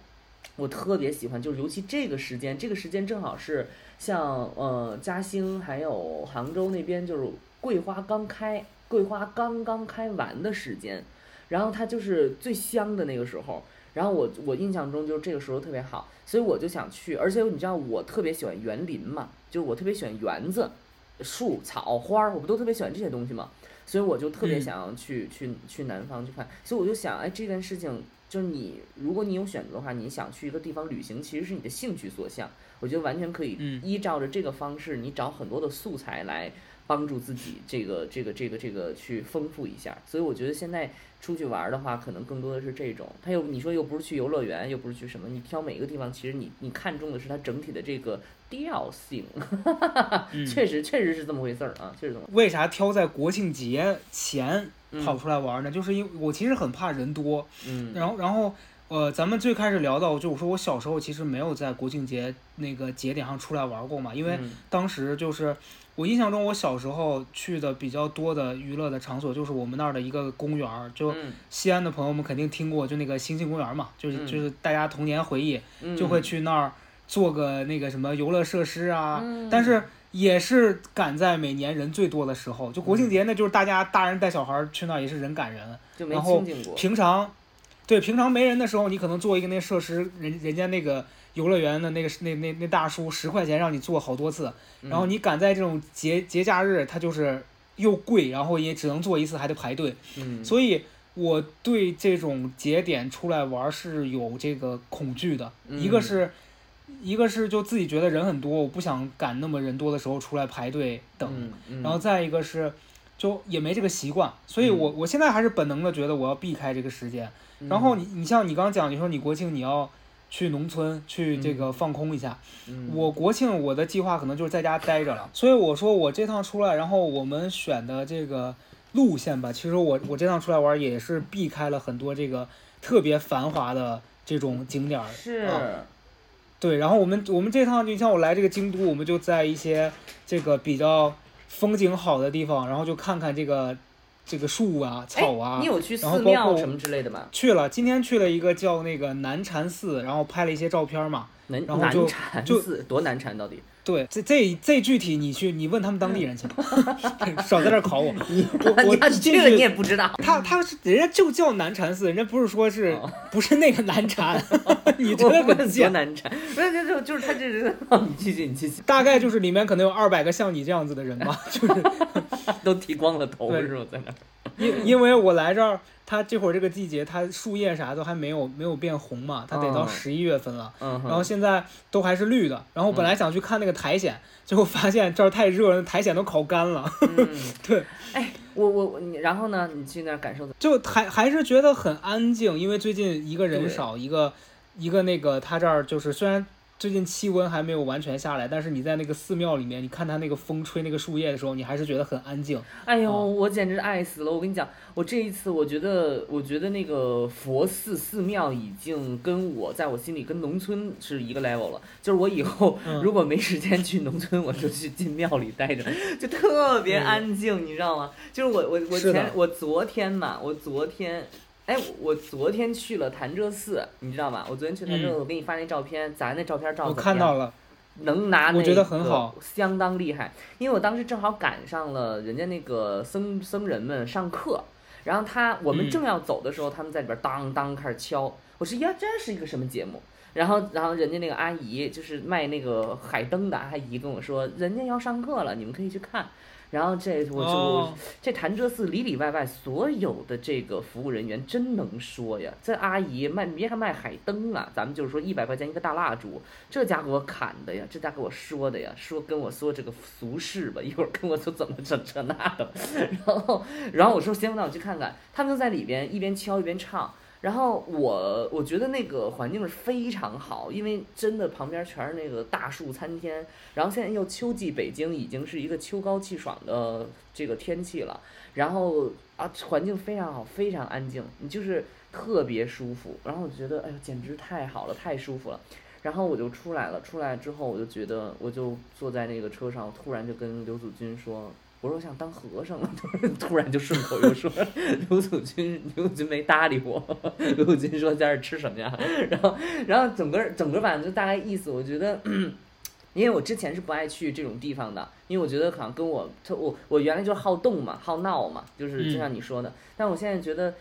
[SPEAKER 2] 我特别喜欢就是尤其这个时间，这个时间正好是像呃嘉兴还有杭州那边就是桂花刚开，桂花刚刚开完的时间，然后它就是最香的那个时候。然后我我印象中就是这个时候特别好，所以我就想去，而且你知道我特别喜欢园林嘛，就是我特别喜欢园子、树、草、花儿，我不都特别喜欢这些东西嘛，所以我就特别
[SPEAKER 1] 嗯。
[SPEAKER 2] 想要去、去去南方去看，所以我就想，哎，这件事情就是你，如果你有选择的话，你想去一个地方旅行，其实是你的兴趣所向，我觉得完全可以
[SPEAKER 1] 嗯。
[SPEAKER 2] 依照着这个方式，你找很多的素材来帮助自己这个这个这个这个去丰富一下，所以我觉得现在出去玩儿的话，可能更多的是这种。他又你说又不是去游乐园，又不是去什么，你挑每一个地方，其实你你看中的是它整体的这个调性，
[SPEAKER 1] 嗯。<laughs>
[SPEAKER 2] 确实确实是这么回事儿啊，确实这么。
[SPEAKER 1] 为啥挑在国庆节前
[SPEAKER 2] 嗯。
[SPEAKER 1] 跑出来玩呢？就是因为我其实很怕人多，<laughs>
[SPEAKER 2] 嗯。
[SPEAKER 1] 然后然后呃，咱们最开始聊到，就我说我小时候其实没有在国庆节那个节点上出来玩过嘛，因为
[SPEAKER 2] 嗯。
[SPEAKER 1] 当时就是我印象中，我小时候去的比较多的娱乐的场所就是我们那儿的一个公园儿，就
[SPEAKER 2] 嗯。
[SPEAKER 1] 西安的朋友们肯定听过，就那个星星公园嘛，就是
[SPEAKER 2] 嗯。
[SPEAKER 1] 就是大家童年回忆
[SPEAKER 2] 嗯。
[SPEAKER 1] 就会去那儿做个那个什么游乐设施啊，
[SPEAKER 2] 嗯
[SPEAKER 1] 但是。也是赶在每年人最多的时候，就国庆节那就是大家大人带小孩儿去那儿也是人赶人。
[SPEAKER 2] 就没
[SPEAKER 1] 然后。平常，对平常没人的时候，你可能做一个那设施，人人家那个游乐园的那个那那那大叔十块钱让你做好多次，
[SPEAKER 2] 嗯
[SPEAKER 1] 然后你赶在这种节节假日，它就是又贵，然后也只能做一次，还得排队，
[SPEAKER 2] 嗯，
[SPEAKER 1] 所以我对这种节点出来玩儿是有这个恐惧的。一个
[SPEAKER 2] 嗯
[SPEAKER 1] 是，一个是就自己觉得人很多，我不想赶那么人多的时候出来排队等，
[SPEAKER 2] 嗯，嗯
[SPEAKER 1] 然后再一个是。就也没这个习惯，所以我我现在还是本能的觉得我要避开这个时间。然后你你像你刚刚讲，你说你国庆你要去农村去这个放空一下。
[SPEAKER 2] 嗯
[SPEAKER 1] 我国庆我的计划可能就是在家待着了，所以我说我这趟出来，然后我们选的这个路线吧，其实我我这趟出来玩也是避开了很多这个特别繁华的这种景点儿。
[SPEAKER 2] 是
[SPEAKER 1] 啊对，然后我们我们这趟就像我来这个京都，我们就在一些这个比较风景好的地方，然后就看看这个这个树啊、草啊
[SPEAKER 2] 哎你。有去寺庙什么之类的吗？
[SPEAKER 1] 去了，今天去了一个叫那个南禅寺，然后拍了一些照片嘛。
[SPEAKER 2] 南
[SPEAKER 1] 然后就
[SPEAKER 2] 南禅
[SPEAKER 1] 就
[SPEAKER 2] 寺多难缠到底？
[SPEAKER 1] 对，这这这具体你去，你问他们当地人去，<laughs> 少在这儿考我。我
[SPEAKER 2] 你
[SPEAKER 1] 我
[SPEAKER 2] 要
[SPEAKER 1] 进
[SPEAKER 2] 去了你，也不知道。
[SPEAKER 1] 他他是人家就叫南禅寺，人家不是说是
[SPEAKER 2] 哦
[SPEAKER 1] 不是那个南禅，<laughs> 你
[SPEAKER 2] 我
[SPEAKER 1] 真的
[SPEAKER 2] 问多
[SPEAKER 1] 很贱。
[SPEAKER 2] 难缠，不是就就就是他这人，你继续你继续，
[SPEAKER 1] 大概就是里面可能有二百个像你这样子的人吧，就是 <laughs>
[SPEAKER 2] 都剃光了头是吧？在那儿。<laughs>
[SPEAKER 1] 因因为我来这儿，它这会儿这个季节，它树叶啥都还没有没有变红嘛，它得到
[SPEAKER 2] 嗯
[SPEAKER 1] 十一月份了。
[SPEAKER 2] 嗯，
[SPEAKER 1] 然后现在都还是绿的，然后本来想去看那个苔藓，结果发现这儿太热了，苔藓都烤干了。
[SPEAKER 2] 嗯，<laughs>
[SPEAKER 1] 对，
[SPEAKER 2] 哎，我我我你，然后呢？你去那儿感受的？
[SPEAKER 1] 就还还是觉得很安静，因为最近一个人少，一个一个那个他这儿就是虽然最近气温还没有完全下来，但是你在那个寺庙里面，你看它那个风吹那个树叶的时候，你还是觉得很安静。
[SPEAKER 2] 哎呦，
[SPEAKER 1] 啊
[SPEAKER 2] 我简直爱死了！我跟你讲，我这一次我觉得，我觉得那个佛寺寺庙已经跟我在我心里跟农村是一个 level 了。就是我以后
[SPEAKER 1] 嗯
[SPEAKER 2] 如果没时间去农村，我就去进庙里待着，就特别安静，你知道吗？就是我我我前我昨天嘛，我昨天。哎，我昨天去了潭柘寺，你知道吗？我昨天去潭柘寺，
[SPEAKER 1] 嗯
[SPEAKER 2] 我给你发那照片，咱那照片照
[SPEAKER 1] 我看到了，
[SPEAKER 2] 能拿那
[SPEAKER 1] 我觉得很
[SPEAKER 2] 个
[SPEAKER 1] 好
[SPEAKER 2] 相当厉害。因为我当时正好赶上了人家那个僧僧人们上课，然后他我们
[SPEAKER 1] 嗯
[SPEAKER 2] 正要走的时候，他们在里边当当开始敲。我说呀，这是一个什么节目？然后然后人家那个阿姨就是卖那个海灯的阿姨跟我说，人家要上课了，你们可以去看。然后这我就、
[SPEAKER 1] 哦
[SPEAKER 2] 这潭柘寺里里外外所有的这个服务人员真能说呀！这阿姨卖别看卖海灯啊，咱们就是说一百块钱一个大蜡烛，这家给我砍的呀，这家给我说的呀，说跟我说这个俗事吧，一会儿跟我说怎么整这那的，<laughs> 然后然后我说行，那我去看看，他们就在里边一边敲一边唱。然后我我觉得那个环境是非常好，因为真的旁边全是那个大树参天，然后现在又秋季，北京已经是一个秋高气爽的这个天气了，然后啊环境非常好，非常安静，你就是特别舒服，然后我觉得哎呦简直太好了，太舒服了。然后我就出来了，出来之后我就觉得，我就坐在那个车上，突然就跟刘祖军说，我说我想当和尚了，<laughs> 突然就顺口又说，<laughs> 刘祖军，刘祖军没搭理我，刘祖军说在这儿吃什么呀？<laughs> 然后，然后整个整个反正就大概意思，我觉得。<clears throat> 因为我之前是不爱去这种地方的，因为我觉得好像跟我特我我原来就是好动嘛，好闹嘛，就是就像你说的。但我现在觉得，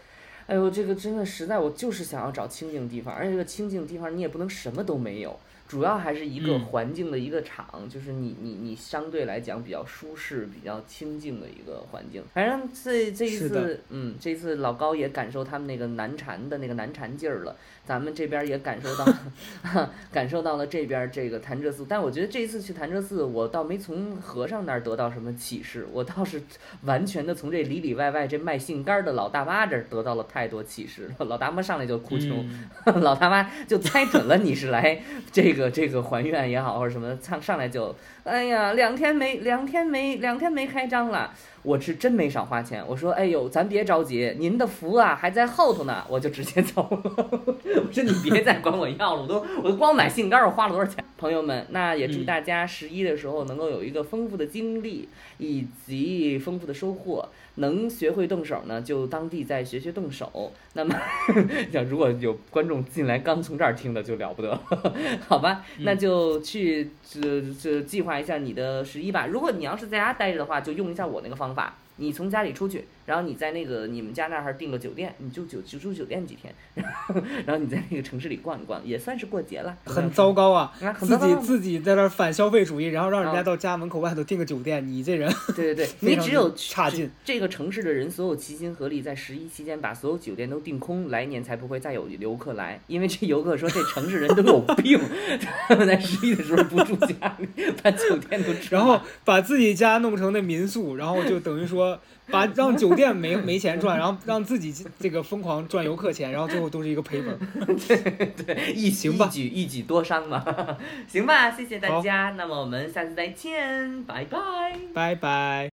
[SPEAKER 2] 哎呦，这个真的实在，我就是想要找清静地方，而且这个清静地方你也不能什么都没有，主要还是一个
[SPEAKER 1] 嗯
[SPEAKER 2] 环境的一个场，就是你你你相对来讲比较舒适、比较清静的一个环境。反正这这一次，嗯，这一次老高也感受他们那个难缠的那个难缠劲儿了。咱们这边儿也感受到，<laughs> <laughs> 感受到了这边儿这个潭柘寺，但我觉得这一次去潭柘寺，我倒没从和尚那儿得到什么启示，我倒是完全的从这里里外外这卖杏干儿的老大妈这儿得到了太多启示了。老大妈上来就哭穷，
[SPEAKER 1] 嗯 <laughs>
[SPEAKER 2] 老大妈就猜准了你是来这个这个这个还愿也好或者什么，上上来就，哎呀，两天没两天没两天没开张了。我是真没少花钱，我说，哎呦，咱别着急，您的福啊还在后头呢，我就直接走了。<laughs> 我说你别再管我要了，我都我都光买杏干儿我花了多少钱？朋友们，那也祝
[SPEAKER 1] 嗯
[SPEAKER 2] 大家十一的时候能够有一个丰富的经历以及丰富的收获。能学会动手呢，就当地再学学动手。那么，<laughs> 像如果有观众进来刚从这儿听的，就了不得了，<laughs> 好吧？那就去这这计划一下你的十一吧。如果你要是在家待着的话，就用一下我那个方法。你从家里出去，然后你在那个你们家那儿订个酒店，你就酒就住酒店几天，然后然后你在那个城市里逛一逛，也算是过节了。
[SPEAKER 1] 很糟糕啊！
[SPEAKER 2] 啊，很
[SPEAKER 1] 自己
[SPEAKER 2] 糟糕。
[SPEAKER 1] 自己在那儿反消费主义，然后让人家
[SPEAKER 2] 啊
[SPEAKER 1] 到家门口外头订个酒店，你这人
[SPEAKER 2] 对对对，<laughs> 你只有
[SPEAKER 1] 差劲。
[SPEAKER 2] 这个城市的人所有齐心合力，在十一期间把所有酒店都订空，来年才不会再有游客来。因为这游客说这城市人都有病，<laughs> 他们在十一的时候不住家里，把酒店都吃
[SPEAKER 1] 然后把自己家弄成那民宿，然后就等于说把让酒店没没钱赚，然后让自己这个疯狂赚游客钱，然后最后都是一个赔本。<laughs>
[SPEAKER 2] 对对，一
[SPEAKER 1] 行吧
[SPEAKER 2] 一举一举多伤嘛。<laughs> 行吧，谢谢大家，那么我们下次再见，拜拜。
[SPEAKER 1] 拜拜。